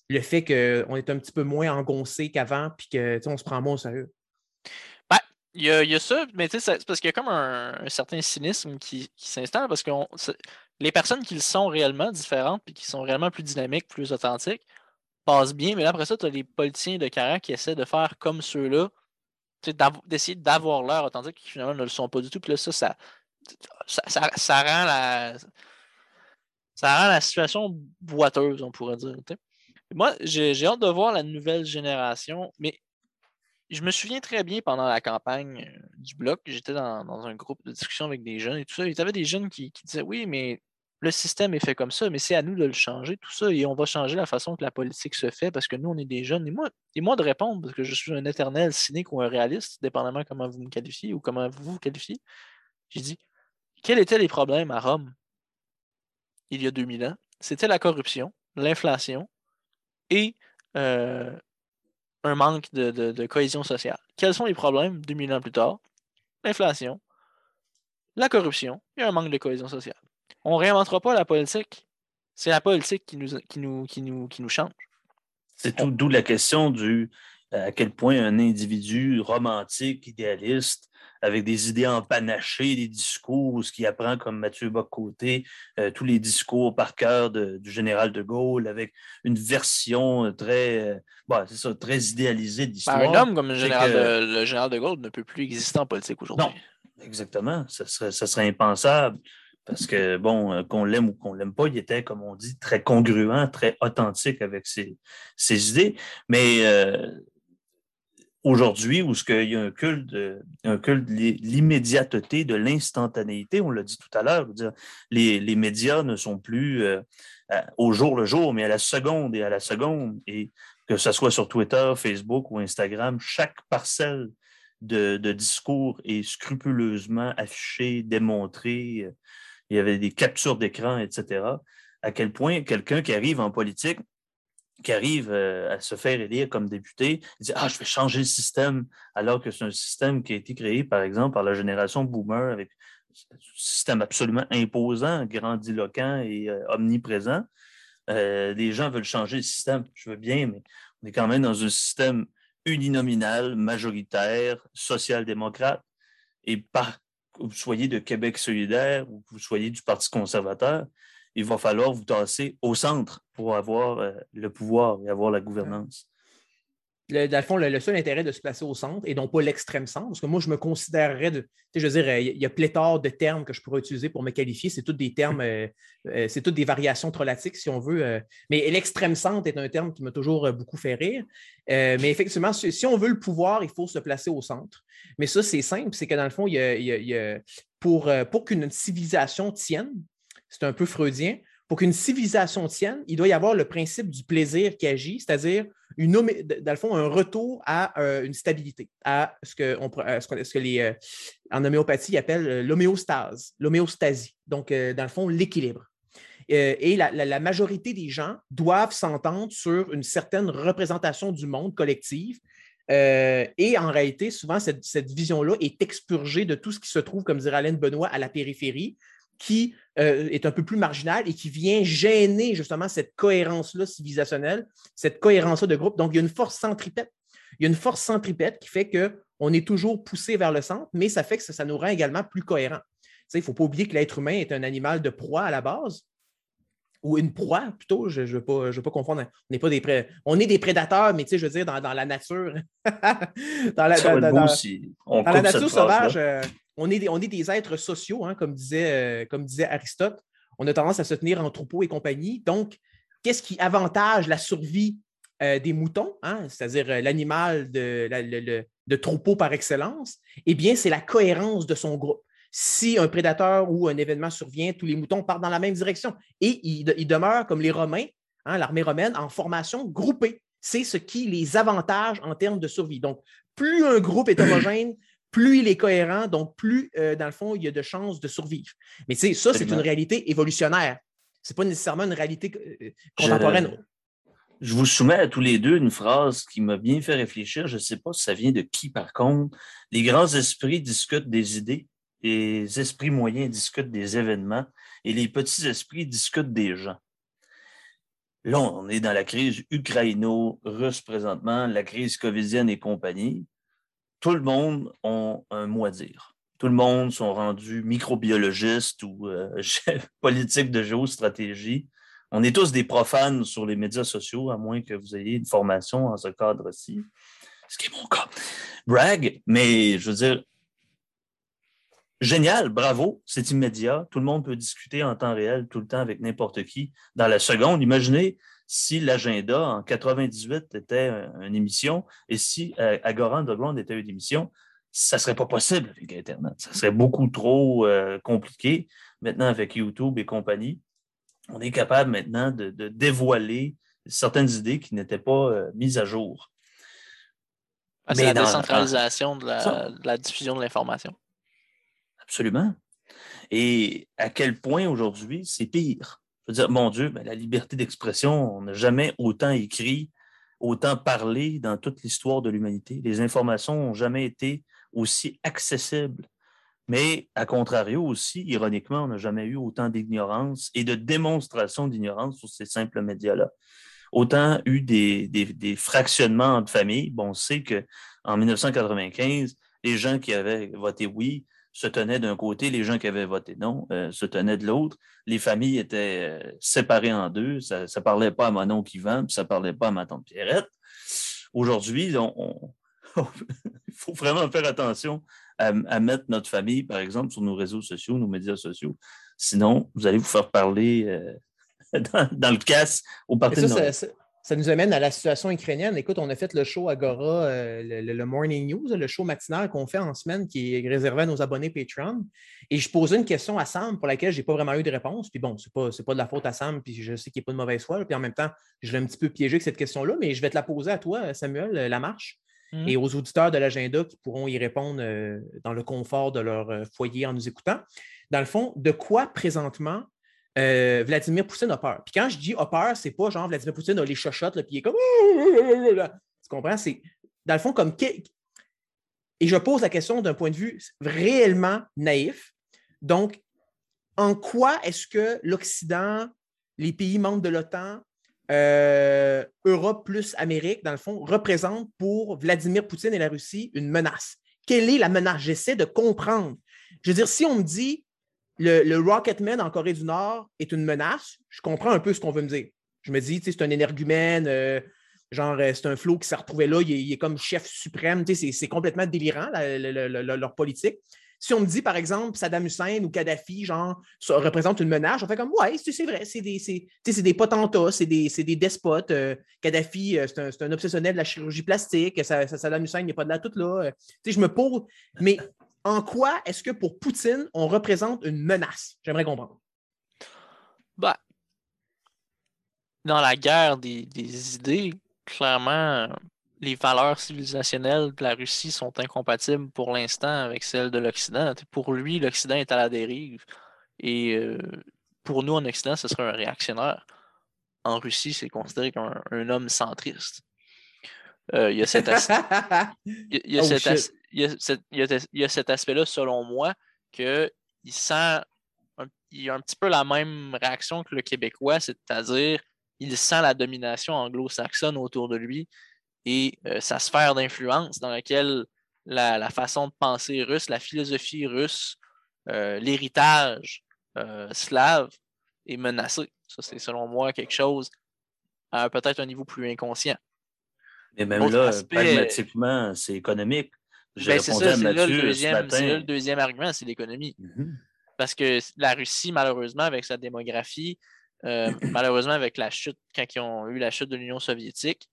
le fait qu'on est un petit peu moins engoncé qu'avant, puis qu'on se prend moins au sérieux. Il y, a, ça, mais c'est parce qu'il y a comme un, certain cynisme qui, s'installe parce que les personnes qui le sont réellement différentes et qui sont réellement plus dynamiques, plus authentiques, passent bien, mais là, après ça, tu as les politiciens de carrière qui essaient de faire comme ceux-là, d'essayer d'avoir l'air authentique qui finalement ne le sont pas du tout. Puis là, ça, ça, ça, rend la. Ça rend la situation boiteuse, on pourrait dire. Moi, j'ai hâte de voir la nouvelle génération, mais je me souviens très bien pendant la campagne euh, du bloc, j'étais dans, un groupe de discussion avec des jeunes et tout ça. Il y avait des jeunes qui, disaient Oui, mais le système est fait comme ça, mais c'est à nous de le changer, tout ça, et on va changer la façon que la politique se fait parce que nous, on est des jeunes. Et moi, et moi de répondre, parce que je suis un éternel cynique ou un réaliste, dépendamment comment vous me qualifiez ou comment vous vous qualifiez, j'ai dit Quels étaient les problèmes à Rome il y a 2000 ans? C'était la corruption, l'inflation et euh, un manque de, cohésion sociale. Quels sont les problèmes 2000 ans plus tard? L'inflation, la corruption et un manque de cohésion sociale. On ne réinventera pas la politique. C'est la politique qui nous, qui nous, qui nous, qui nous change. C'est tout, d'où la question du à quel point un individu romantique, idéaliste, avec des idées empanachées, des discours, ce qui apprend comme Mathieu Bocoté, euh, tous les discours par cœur du général de Gaulle, avec une version très, euh, c'est ça, très idéalisée ben, d'histoire. un homme comme le général, de, le général de Gaulle ne peut plus exister en politique aujourd'hui. Non, exactement. Ça serait, ça serait impensable. Parce que, bon, euh, qu'on l'aime ou qu'on l'aime pas, il était, comme on dit, très congruent, très authentique avec ses, ses idées. Mais aujourd'hui où il y a un culte de, l'immédiateté, de l'instantanéité, on l'a dit tout à l'heure, les, médias ne sont plus euh, au jour le jour, mais à la seconde et à la seconde, et que ce soit sur Twitter, Facebook ou Instagram, chaque parcelle de discours est scrupuleusement affichée, démontrée. Il y avait des captures d'écran, etc. À quel point quelqu'un qui arrive en politique qui arrive euh, à se faire élire comme député, il dit Ah, je vais changer le système, alors que c'est un système qui a été créé, par exemple, par la génération boomer avec un système absolument imposant, grandiloquent et euh, omniprésent. Euh, les gens veulent changer le système, je veux bien, mais on est quand même dans un système uninominal, majoritaire, social-démocrate. Et par vous soyez de Québec solidaire ou que vous soyez du Parti conservateur, il va falloir vous tasser au centre pour avoir euh, le pouvoir et avoir la gouvernance dans le fond, le, seul intérêt de se placer au centre et non pas l'extrême centre, parce que moi, je me considérerais de. Je veux dire, euh, il y a pléthore de termes que je pourrais utiliser pour me qualifier. C'est tous des termes, euh, c'est toutes des variations trolatiques, si on veut. mais l'extrême centre est un terme qui m'a toujours beaucoup fait rire. mais effectivement, si, on veut le pouvoir, il faut se placer au centre. Mais ça, c'est simple, c'est que dans le fond, pour qu'une civilisation tienne, c'est un peu freudien, pour qu'une civilisation tienne, il doit y avoir le principe du plaisir qui agit, c'est-à-dire une, dans le fond, un retour à euh, une stabilité, à ce que, on, ce les, euh, en homéopathie appellent euh, l'homéostase, l'homéostasie, donc dans le fond, l'équilibre. et la, majorité des gens doivent s'entendre sur une certaine représentation du monde collective. et en réalité, souvent, cette, cette vision-là est expurgée de tout ce qui se trouve, comme dirait Alain Benoît, à la périphérie, qui euh, est un peu plus marginal et qui vient gêner justement cette cohérence-là civilisationnelle, cette cohérence-là de groupe. Donc, il y a une force centripète. Il y a une force centripète qui fait qu'on est toujours poussé vers le centre, mais ça fait que ça, nous rend également plus cohérents. Il ne faut pas oublier que l'être humain est un animal de proie à la base, ou une proie plutôt, je ne veux, pas confondre. On n'est pas des on est des prédateurs, mais je veux dire, dans, la nature. dans la, dans, la nature sauvage, on est, des, on est des êtres sociaux, hein, comme, disait, euh, comme disait Aristote. On a tendance à se tenir en troupeau et compagnie. Donc, qu'est-ce qui avantage la survie euh, des moutons, hein, c'est-à-dire euh, l'animal de, de, troupeau par excellence? Eh bien, c'est la cohérence de son groupe. Si un prédateur ou un événement survient, tous les moutons partent dans la même direction et ils, demeurent comme les Romains, hein, l'armée romaine, en formation groupée. C'est ce qui les avantage en termes de survie. Donc, plus un groupe est homogène, plus il est cohérent, donc plus, euh, dans le fond, il y a de chances de survivre. Mais tu sais, ça, c'est une réalité évolutionnaire. Ce n'est pas nécessairement une réalité euh, contemporaine. Je, vous soumets à tous les deux une phrase qui m'a bien fait réfléchir. Je ne sais pas si ça vient de qui, par contre. Les grands esprits discutent des idées, les esprits moyens discutent des événements et les petits esprits discutent des gens. Là, on est dans la crise ukraino-russe présentement, la crise covidienne et compagnie tout le monde a un mot à dire. Tout le monde sont rendus microbiologistes ou euh, chefs politiques de géostratégie. On est tous des profanes sur les médias sociaux, à moins que vous ayez une formation en ce cadre-ci, ce qui est mon cas. Brag, mais je veux dire, génial, bravo, c'est immédiat. Tout le monde peut discuter en temps réel, tout le temps avec n'importe qui. Dans la seconde, imaginez si l'agenda en 98 était une émission et si euh, Agora Underground était une émission, ça ne serait pas possible avec Internet. Ça serait beaucoup trop euh, compliqué. Maintenant, avec YouTube et compagnie, on est capable maintenant de, dévoiler certaines idées qui n'étaient pas euh, mises à jour. Ah, c'est la décentralisation de la diffusion de l'information. Absolument. Et à quel point aujourd'hui, c'est pire? Je veux dire, mon Dieu, ben, la liberté d'expression, on n'a jamais autant écrit, autant parlé dans toute l'histoire de l'humanité. Les informations n'ont jamais été aussi accessibles. Mais, à contrario aussi, ironiquement, on n'a jamais eu autant d'ignorance et de démonstration d'ignorance sur ces simples médias-là. Autant eu des, des, fractionnements entre familles. Bon, on sait qu'en 1995, les gens qui avaient voté oui se tenaient d'un côté, les gens qui avaient voté non euh, se tenaient de l'autre. Les familles étaient euh, séparées en deux. Ça ne parlait pas à mon oncle Yvan, puis ça ne parlait pas à ma tante Pierrette. Aujourd'hui, il faut vraiment faire attention à, mettre notre famille, par exemple, sur nos réseaux sociaux, nos médias sociaux. Sinon, vous allez vous faire parler euh, dans, le casse au parti de ça nous amène à la situation ukrainienne. Écoute, on a fait le show Agora, euh, le, Morning News, le show matinal qu'on fait en semaine qui est réservé à nos abonnés Patreon. Et je posais une question à Sam pour laquelle je n'ai pas vraiment eu de réponse. Puis bon, ce n'est pas, pas de la faute à Sam, puis je sais qu'il n'y a pas de mauvaise foi. Puis en même temps, je l'ai un petit peu piégé avec cette question-là, mais je vais te la poser à toi, Samuel euh, Lamarche, mmh. et aux auditeurs de l'agenda qui pourront y répondre euh, dans le confort de leur foyer en nous écoutant. Dans le fond, de quoi présentement euh, Vladimir Poutine a peur. Puis quand je dis a peur, c'est pas genre Vladimir Poutine a les chochottes, puis il est comme. Tu comprends? C'est dans le fond comme. Et je pose la question d'un point de vue réellement naïf. Donc, en quoi est-ce que l'Occident, les pays membres de l'OTAN, euh, Europe plus Amérique, dans le fond, représentent pour Vladimir Poutine et la Russie une menace? Quelle est la menace? J'essaie de comprendre je veux dire, si on me dit le, Rocketman en Corée du Nord est une menace, je comprends un peu ce qu'on veut me dire. Je me dis, c'est un énergumène, euh, genre, euh, c'est un flot qui s'est retrouvé là, il est, comme chef suprême, c'est complètement délirant, leur politique. Si on me dit, par exemple, Saddam Hussein ou Kadhafi, genre, ça représente une menace, on fait comme, ouais, c'est vrai, c'est des, des potentats, c'est des, des, despotes. Euh, Kadhafi, c'est un, obsessionnel de la chirurgie plastique. Saddam Hussein n'est pas de là tout là. je me pose, mais en quoi est-ce que pour Poutine, on représente une menace? J'aimerais comprendre. Bah, dans la guerre des, idées, clairement, les valeurs civilisationnelles de la Russie sont incompatibles pour l'instant avec celles de l'Occident. Pour lui, l'Occident est à la dérive. Et euh, pour nous, en Occident, ce serait un réactionnaire. En Russie, c'est considéré comme un, homme centriste. Il y a cet, aspect-là, selon moi, qu'il sent il a un petit peu la même réaction que le Québécois, c'est-à-dire il sent la domination anglo-saxonne autour de lui et euh, sa sphère d'influence dans laquelle la, façon de penser russe, la philosophie russe, euh, l'héritage euh, slave est menacé. Ça, c'est selon moi quelque chose à peut-être un niveau plus inconscient. Mais même là, pragmatiquement, c'est économique. Ben, c'est ça, c'est là, le deuxième argument, c'est l'économie. Mm-hmm. Parce que la Russie, malheureusement, avec sa démographie, euh, malheureusement, avec la chute, quand ils ont eu la chute de l'Union soviétique,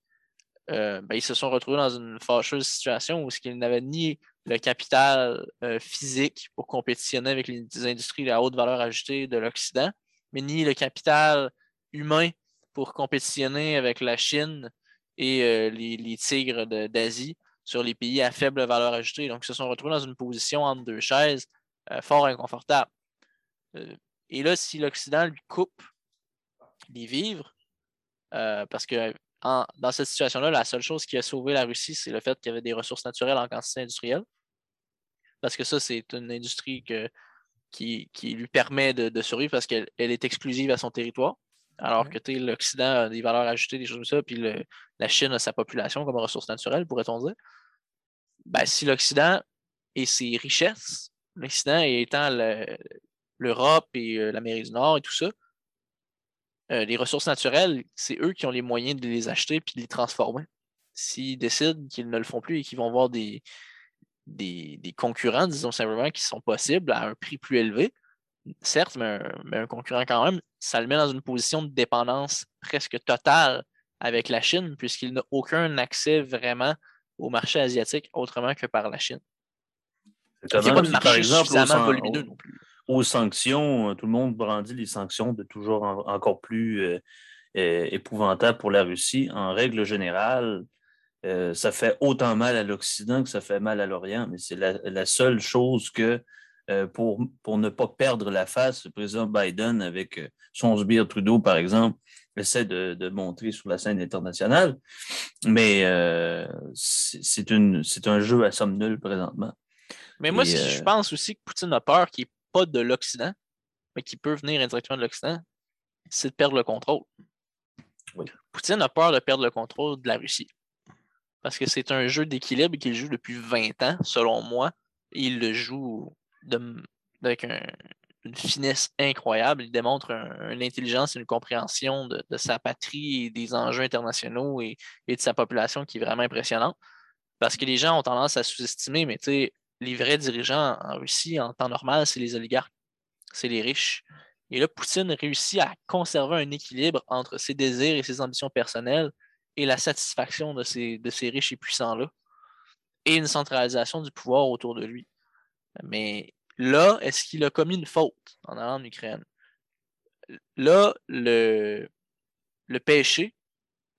euh, ben, ils se sont retrouvés dans une fâcheuse situation où ils n'avaient ni le capital euh, physique pour compétitionner avec les, industries à haute valeur ajoutée de l'Occident, mais ni le capital humain pour compétitionner avec la Chine et les, tigres d'Asie sur les pays à faible valeur ajoutée. Donc, ils se sont retrouvés dans une position entre deux chaises fort inconfortable. et là, si l'Occident lui coupe les vivres. Euh, parce que dans cette situation-là, la seule chose qui a sauvé la Russie, c'est le fait qu'il y avait des ressources naturelles en quantité industrielle. Parce que ça, c'est une industrie qui, lui permet de, survivre parce qu'elle est exclusive à son territoire. Alors que l'Occident a des valeurs ajoutées, des choses comme ça, puis la Chine a sa population comme ressource naturelle, pourrait-on dire. Ben, si l'Occident et ses richesses, l'Occident étant l'Europe et euh, l'Amérique du Nord et tout ça, euh, les ressources naturelles, c'est eux qui ont les moyens de les acheter et de les transformer. S'ils décident qu'ils ne le font plus et qu'ils vont voir des, des, concurrents, disons simplement, qui sont possibles à un prix plus élevé, certes, mais un, concurrent quand même, ça le met dans une position de dépendance presque totale avec la Chine, puisqu'il n'a aucun accès vraiment au marché asiatique autrement que par la Chine. Il n'y a pas de marché suffisamment volumineux non plus aux sanctions, euh, tout le monde brandit les sanctions de toujours encore plus euh, euh, épouvantables pour la Russie. En règle générale, ça fait autant mal à l'Occident que ça fait mal à l'Orient, mais c'est la, seule chose que pour, pour ne pas perdre la face, le président Biden, avec son sbire Trudeau, par exemple, essaie de, montrer sur la scène internationale. Mais c'est un jeu à somme nulle présentement. Mais moi, je pense aussi que Poutine a peur qu'il pas de l'Occident, mais qui peut venir indirectement de l'Occident, c'est de perdre le contrôle. Poutine a peur de perdre le contrôle de la Russie. Parce que c'est un jeu d'équilibre qu'il joue depuis 20 ans, selon moi. Et il le joue avec une finesse incroyable. Il démontre une intelligence et une compréhension de, sa patrie et des enjeux internationaux et, de sa population qui est vraiment impressionnante. Parce que les gens ont tendance à sous-estimer, mais les vrais dirigeants en Russie, en temps normal, c'est les oligarques, c'est les riches. Et là, Poutine réussit à conserver un équilibre entre ses désirs et ses ambitions personnelles et la satisfaction de de ces riches et puissants-là, et une centralisation du pouvoir autour de lui. Mais là, est-ce qu'il a commis une faute en allant en Ukraine? Là, le, le péché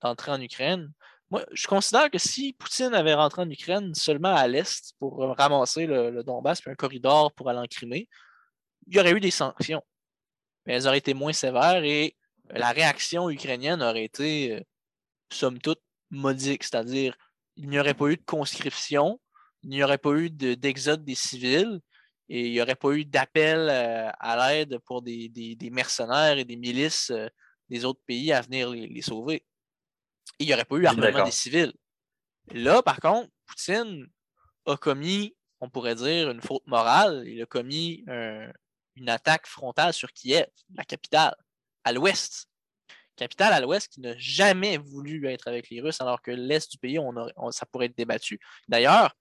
d'entrer en Ukraine, moi, je considère que si Poutine avait rentré en Ukraine seulement à l'est pour ramasser le, Donbass puis un corridor pour aller en Crimée, il y aurait eu des sanctions. Mais elles auraient été moins sévères et la réaction ukrainienne aurait été, euh, somme toute, modique. C'est-à-dire, il n'y aurait pas eu de conscription, il n'y aurait pas eu d'exode des civils et il n'y aurait pas eu d'appel euh, à l'aide pour des, mercenaires et des milices euh, des autres pays à venir les sauver il n'y aurait pas eu armement des civils. Là, par contre, Poutine a commis on pourrait dire, une faute morale. Il a commis une attaque frontale sur Kiev, la capitale, à l'ouest. Capitale à l'ouest qui n'a jamais voulu être avec les Russes, alors que l'est du pays, on ça pourrait être débattu. D'ailleurs,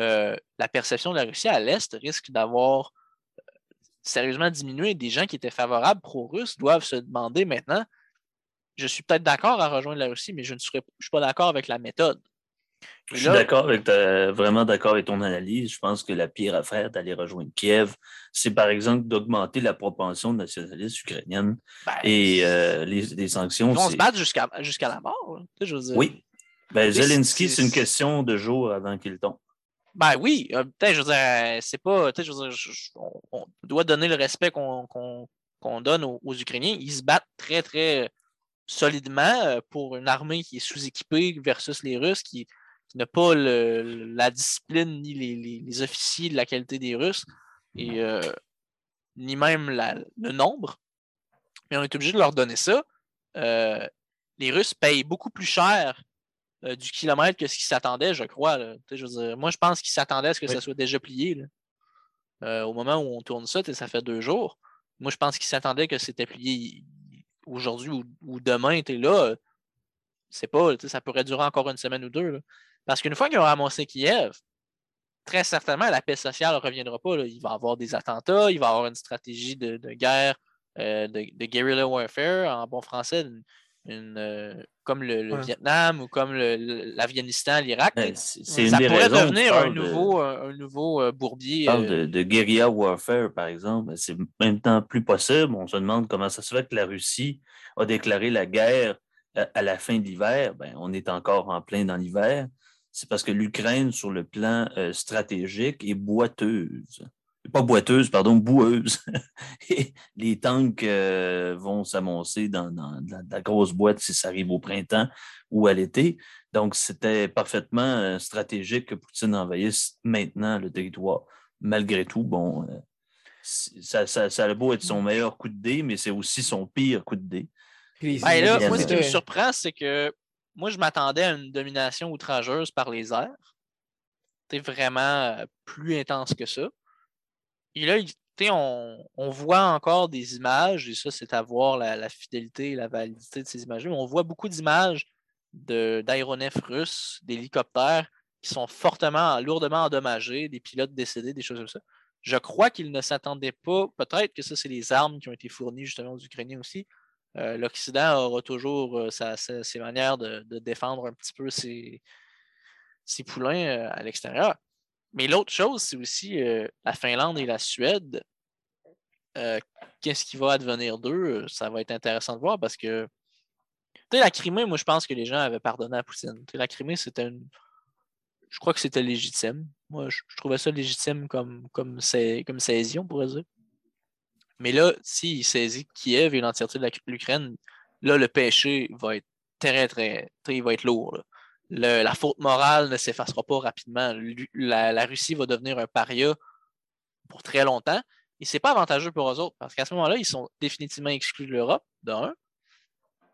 euh, la perception de la Russie à l'est risque d'avoir euh, sérieusement diminué. Des gens qui étaient favorables pro-russes doivent se demander maintenant je suis peut-être d'accord à rejoindre la Russie, mais je ne suis pas d'accord avec la méthode. Je suis d'accord avec vraiment d'accord avec ton analyse. Je pense que la pire affaire d'aller rejoindre Kiev, c'est par exemple d'augmenter la propension nationaliste ukrainienne ben, et euh, les, sanctions. Ils vont se battre jusqu'à la mort. oui. Ben, Zelensky, c'est une question de jours avant qu'il tombe. Ben oui, euh, peut-être, je veux dire, c'est pas. Je veux dire, on, doit donner le respect qu'on donne aux, Ukrainiens. Ils se battent très, très solidement euh, pour une armée qui est sous-équipée versus les Russes qui n'a pas la discipline ni les, officiers de la qualité des Russes, euh, ni même le nombre. Mais on est obligé de leur donner ça. Euh, les Russes payent beaucoup plus cher euh, du kilomètre que ce qu'ils s'attendaient, je crois. moi, je pense qu'ils s'attendaient à ce que ça soit déjà plié. au moment où on tourne ça, ça fait deux jours. Moi, je pense qu'ils s'attendaient que c'était plié aujourd'hui ou, demain. Es là, c'est pas, ça pourrait durer encore une semaine ou deux. Parce qu'une fois qu'ils ont ramassé Kiev, très certainement, la paix sociale ne reviendra pas. Il va y avoir des attentats, il va y avoir une stratégie de, guerre, euh, de, guerrilla warfare, en bon français, une, euh, comme le, Vietnam ou comme l'Afghanistan, l'Irak. ça pourrait devenir un nouveau, un, nouveau euh, bourbier. On parle de, guerrilla warfare, par exemple. C'est même temps plus possible. On se demande comment ça se fait que la Russie a déclaré la guerre à la fin de l'hiver. Ben, on est encore en plein dans l'hiver c'est parce que l'Ukraine, sur le plan euh, stratégique, est boiteuse. Pas boiteuse, pardon, boueuse. Et les tanks euh, vont s'amoncer dans, la grosse boîte si ça arrive au printemps ou à l'été. Donc, c'était parfaitement euh, stratégique que Poutine envahisse maintenant le territoire. Malgré tout, bon, ça, ça, a beau être son meilleur coup de dé, mais c'est aussi son pire coup de dé. Ben là, moi, ce qui me surprend, c'est que moi, je m'attendais à une domination outrageuse par les airs. C'est vraiment euh, plus intense que ça. Et là, on, on, voit encore des images, et ça, c'est à voir la, fidélité et la validité de ces images On voit beaucoup d'images d'aéronefs russes, d'hélicoptères qui sont fortement, lourdement endommagés, des pilotes décédés, des choses comme ça. Je crois qu'ils ne s'attendaient pas, peut-être que ça, c'est les armes qui ont été fournies justement aux Ukrainiens aussi, euh, L'Occident aura toujours euh, ses manières de, défendre un petit peu ses, poulains euh, à l'extérieur. Mais l'autre chose, c'est aussi la Finlande et la Suède. Qu'est-ce qui va advenir d'eux? Ça va être intéressant de voir parce que la Crimée, moi, je pense que les gens avaient pardonné à Poutine. la Crimée, c'était une. Je crois que c'était légitime. Moi, je, trouvais ça légitime comme, comme, saisie, on pourrait dire. Mais là, s'il saisit Kiev et l'entièreté de l'Ukraine, là, le péché va être très, très, très, va être lourd. La faute morale ne s'effacera pas rapidement. La, Russie va devenir un paria pour très longtemps. Et ce n'est pas avantageux pour eux autres, parce qu'à ce moment-là, ils sont définitivement exclus de l'Europe, d'un.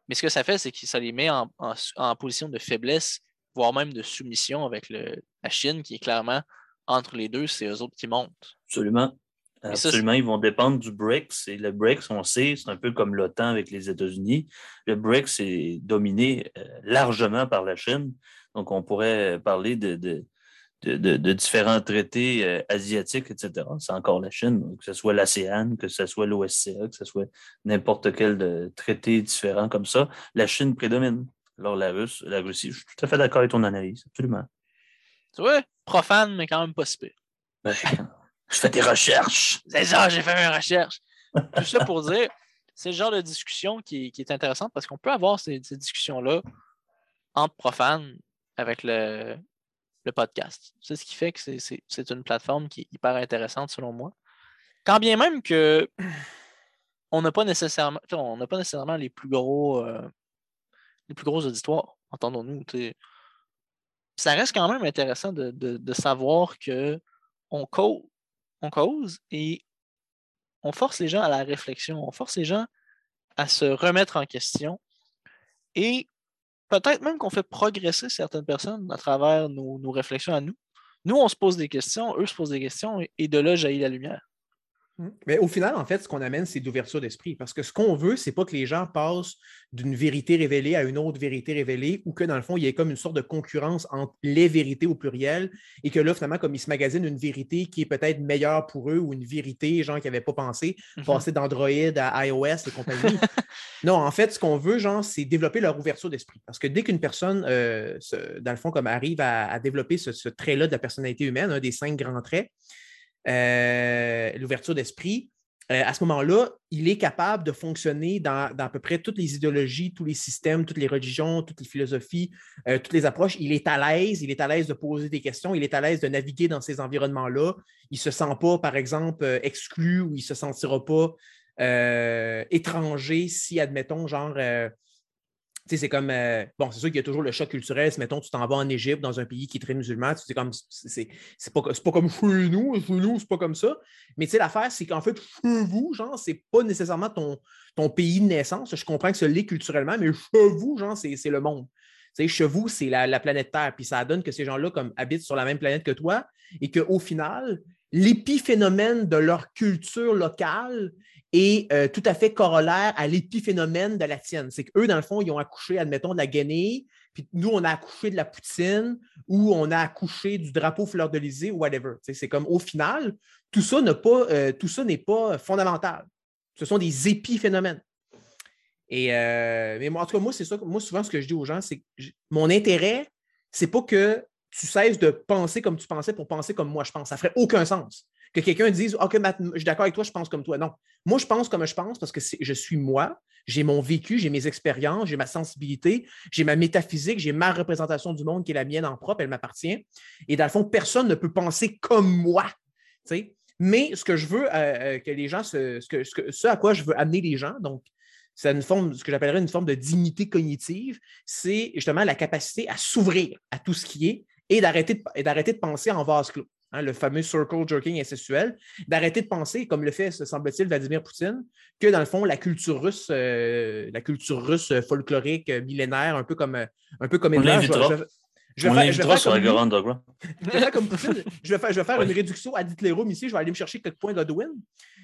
Mais ce que ça fait, c'est que ça les met en, position de faiblesse, voire même de soumission avec la Chine, qui est clairement entre les deux, c'est eux autres qui montent. Absolument. Absolument, ils vont dépendre du BRICS. Et le BRICS, on sait, c'est un peu comme l'OTAN avec les États-Unis. Le BRICS est dominé euh, largement par la Chine. Donc, on pourrait parler de, de, différents traités euh, asiatiques, etc. C'est encore la Chine, que ce soit l'ASEAN, que ce soit l'OSCA, que ce soit n'importe quel traité différent comme ça. La Chine prédomine. Alors, la, Russe, la Russie, je suis tout à fait d'accord avec ton analyse, absolument. Tu vois, profane, mais quand même pas si ben, je fais des recherches. C'est ça, j'ai fait mes recherches. Tout ça pour dire, c'est le genre de discussion qui, est intéressante parce qu'on peut avoir ces, discussions-là entre profanes avec le, podcast. C'est ce qui fait que c'est une plateforme qui est hyper intéressante selon moi. Quand bien même que on n'a pas nécessairement on n'a pas nécessairement les plus gros euh, les plus gros auditoires, entendons-nous. Ça reste quand même intéressant de, de savoir que on cause et on force les gens à la réflexion, on force les gens à se remettre en question et peut-être même qu'on fait progresser certaines personnes à travers nos, réflexions à nous. Nous, on se pose des questions, eux se posent des questions, et de là jaillit la lumière. Mmh. Mais au final, en fait, ce qu'on amène, c'est d'ouverture d'esprit. Parce que ce qu'on veut, c'est pas que les gens passent d'une vérité révélée à une autre vérité révélée ou que, dans le fond, il y ait comme une sorte de concurrence entre les vérités au pluriel et que là, finalement, comme ils se magasinent une vérité qui est peut-être meilleure pour eux ou une vérité, genre, qui n'avaient pas pensé, mmh passer d'Android à iOS et compagnie. non, en fait, ce qu'on veut, genre, c'est développer leur ouverture d'esprit. Parce que dès qu'une personne, euh, dans le fond, comme arrive à, développer ce, ce trait-là de la personnalité humaine, un des cinq grands traits, euh, l'ouverture d'esprit, euh, à ce moment-là, il est capable de fonctionner dans, à peu près toutes les idéologies, tous les systèmes, toutes les religions, toutes les philosophies, euh, toutes les approches. Il est à l'aise, il est à l'aise de poser des questions, il est à l'aise de naviguer dans ces environnements-là. Il ne se sent pas, par exemple, exclu ou il ne se sentira pas étranger si, admettons, genre, c'est comme, euh, bon, c'est sûr qu'il y a toujours le choc culturel. Si, mettons, tu t'en vas en Égypte, dans un pays qui est très musulman, tu sais, comme, c'est pas, pas comme chez nous, chez nous, c'est pas comme ça. Mais tu sais, l'affaire, c'est qu'en fait, chez vous, genre, c'est pas nécessairement ton, ton pays de naissance. Je comprends que ce l'est culturellement, mais chez vous, genre, c'est le monde. Tu sais, chez vous, c'est la, la, planète Terre. Puis ça donne que ces gens-là, comme, habitent sur la même planète que toi et qu'au final, l'épiphénomène de leur culture locale est euh, tout à fait corollaire à l'épiphénomène de la tienne. C'est qu'eux, dans le fond, ils ont accouché, admettons, de la guenille, puis nous, on a accouché de la poutine ou on a accouché du drapeau fleur de lysée ou whatever. C'est comme au final, tout ça n'est pas, euh, tout ça n'est pas fondamental. Ce sont des épiphénomènes. Et euh, mais moi, en tout cas, moi, c'est ça. Moi, souvent, ce que je dis aux gens, c'est que mon intérêt, c'est pas que tu cesses de penser comme tu pensais pour penser comme moi je pense. Ça ferait aucun sens que quelqu'un dise OK, je suis d'accord avec toi, je pense comme toi. Non. Moi, je pense comme je pense parce que je suis moi, j'ai mon vécu, j'ai mes expériences, j'ai ma sensibilité, j'ai ma métaphysique, j'ai ma représentation du monde qui est la mienne en propre, elle m'appartient. Et dans le fond, personne ne peut penser comme moi. Mais ce que je veux euh, euh, que les gens, ce, ce, à quoi je veux amener les gens, donc c'est une forme, ce que j'appellerais une forme de dignité cognitive, c'est justement la capacité à s'ouvrir à tout ce qui est et d'arrêter de, de penser en vase clos. Hein, le fameux circle jerking incestuel, d'arrêter de penser, comme le fait, semble-t-il, Vladimir Poutine, que dans le fond, la culture russe, euh, la culture russe folklorique, euh, millénaire, un peu comme, euh, un peu comme On. Je, vais, je vais faire, sur Je vais faire comme Poutine. Je vais faire, je vais faire une réduction à Hitlerum ici. Je vais aller me chercher quelques points Godwin.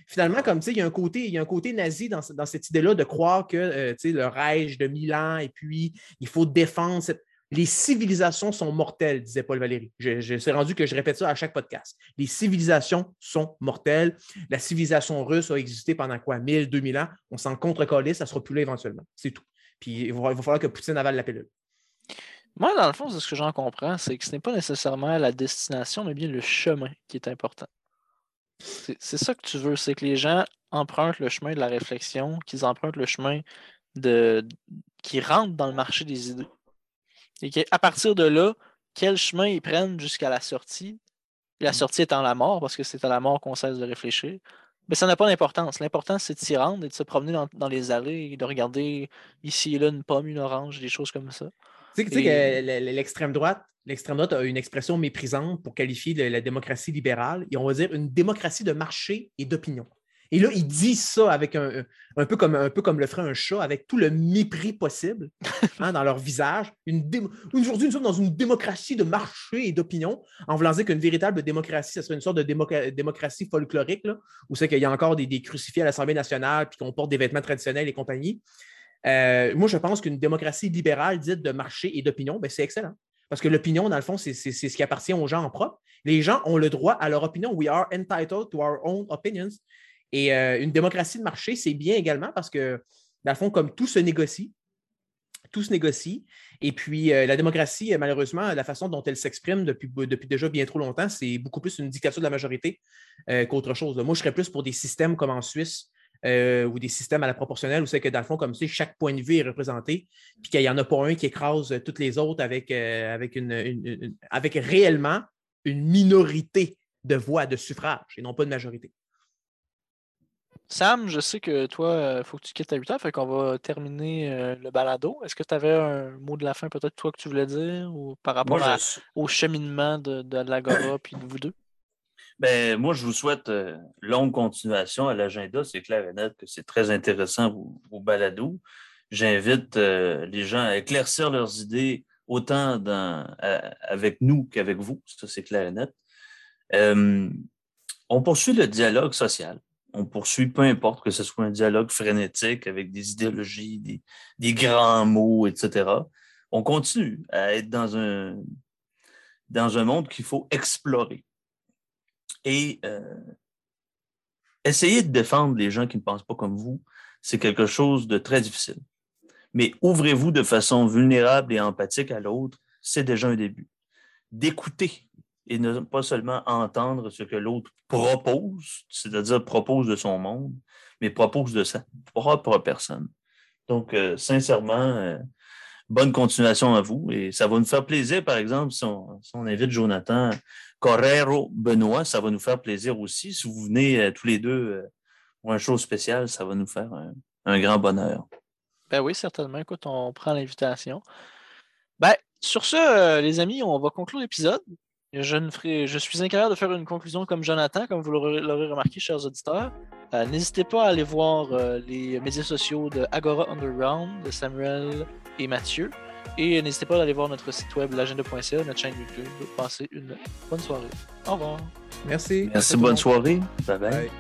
Finalement, comme tu sais, il y a un côté, il y a un côté nazi dans, dans cette idée-là de croire que sais, le Reich de Milan, et puis il faut défendre cette les civilisations sont mortelles, disait Paul Valéry. Je, je suis rendu que je répète ça à chaque podcast. Les civilisations sont mortelles. La civilisation russe a existé pendant quoi? 1000, 2000 ans? On s'en contre ça sera plus là éventuellement. C'est tout. Puis il va, falloir que Poutine avale la pilule. Moi, dans le fond, ce que j'en comprends, c'est que ce n'est pas nécessairement la destination, mais bien le chemin qui est important. C'est ça que tu veux, c'est que les gens empruntent le chemin de la réflexion, qu'ils empruntent le chemin de qui rentrent dans le marché des idées. Et qu'à partir de là, quel chemin ils prennent jusqu'à la sortie, la mm. sortie étant la mort, parce que c'est à la mort qu'on cesse de réfléchir, mais ça n'a pas d'importance. L'important, c'est de s'y rendre et de se promener dans, les allées et de regarder ici et là une pomme, une orange, des choses comme ça. Tu sais, que l'extrême droite, l'extrême droite a une expression méprisante pour qualifier la démocratie libérale, et on va dire une démocratie de marché et d'opinion. Et là, ils disent ça avec un, un, peu, comme, un peu comme le ferait un chat, avec tout le mépris possible hein, dans leur visage. Aujourd'hui, nous sommes dans une démocratie de marché et d'opinion, en voulant dire qu'une véritable démocratie, ce serait une sorte de démocratie folklorique, là, où c'est qu'il y a encore des, crucifix à l'Assemblée nationale, puis qu'on porte des vêtements traditionnels et compagnie. Euh, moi, je pense qu'une démocratie libérale dite de marché et d'opinion, ben, c'est excellent. Parce que l'opinion, dans le fond, c'est ce qui appartient aux gens en propre. Les gens ont le droit à leur opinion. We are entitled to our own opinions. Et euh, une démocratie de marché, c'est bien également parce que, dans le fond, comme tout se négocie, tout se négocie. Et puis, euh, la démocratie, malheureusement, la façon dont elle s'exprime depuis, depuis déjà bien trop longtemps, c'est beaucoup plus une dictature de la majorité euh, qu'autre chose. Moi, je serais plus pour des systèmes comme en Suisse, ou des systèmes à la proportionnelle où c'est que dans le fond, comme tu chaque point de vue est représenté, puis qu'il n'y en a pas un qui écrase toutes les autres avec, avec, une, avec réellement une minorité de voix, de suffrage, et non pas une majorité. Sam, je sais que toi, il faut que tu quittes à 8 heures, fait qu'on va terminer euh, le balado. Est-ce que tu avais un mot de la fin, peut-être, toi, que tu voulais dire, ou par rapport au cheminement de, de l'Agora puis de vous deux? Ben, moi, je vous souhaite euh, longue continuation à l'agenda. C'est clair et net que c'est très intéressant, vos, vos balados. J'invite euh, les gens à éclaircir leurs idées autant dans, avec nous qu'avec vous, ça c'est clair et net. Euh, on poursuit le dialogue social. On poursuit peu importe que ce soit un dialogue frénétique avec des idéologies, des, grands mots, etc. On continue à être dans un, dans un monde qu'il faut explorer. Et euh, essayer de défendre les gens qui ne pensent pas comme vous, c'est quelque chose de très difficile. Mais ouvrez-vous de façon vulnérable et empathique à l'autre, c'est déjà un début. D'écouter et ne pas seulement entendre ce que l'autre propose, c'est-à-dire propose de son monde, mais propose de sa propre personne. Donc, euh, sincèrement, euh, bonne continuation à vous. Et ça va nous faire plaisir, par exemple, si on, invite Jonathan Correro Benoît, ça va nous faire plaisir aussi. Si vous venez euh, tous les deux pour un show spécial, ça va nous faire un grand bonheur. Ben oui, certainement. Écoute, on prend l'invitation. Ben, sur ce, les amis, on va conclure l'épisode. Je, ne ferai, je suis incapable de faire une conclusion comme Jonathan, comme vous l'aurez remarqué, chers auditeurs. Euh, n'hésitez pas à aller voir euh, les médias sociaux de Agora Underground, de Samuel et Mathieu. Et n'hésitez pas à aller voir notre site web, l'agenda.ca, notre chaîne YouTube. Passez une bonne soirée. Au revoir. Merci. Merci, bonne soirée. bye. bye.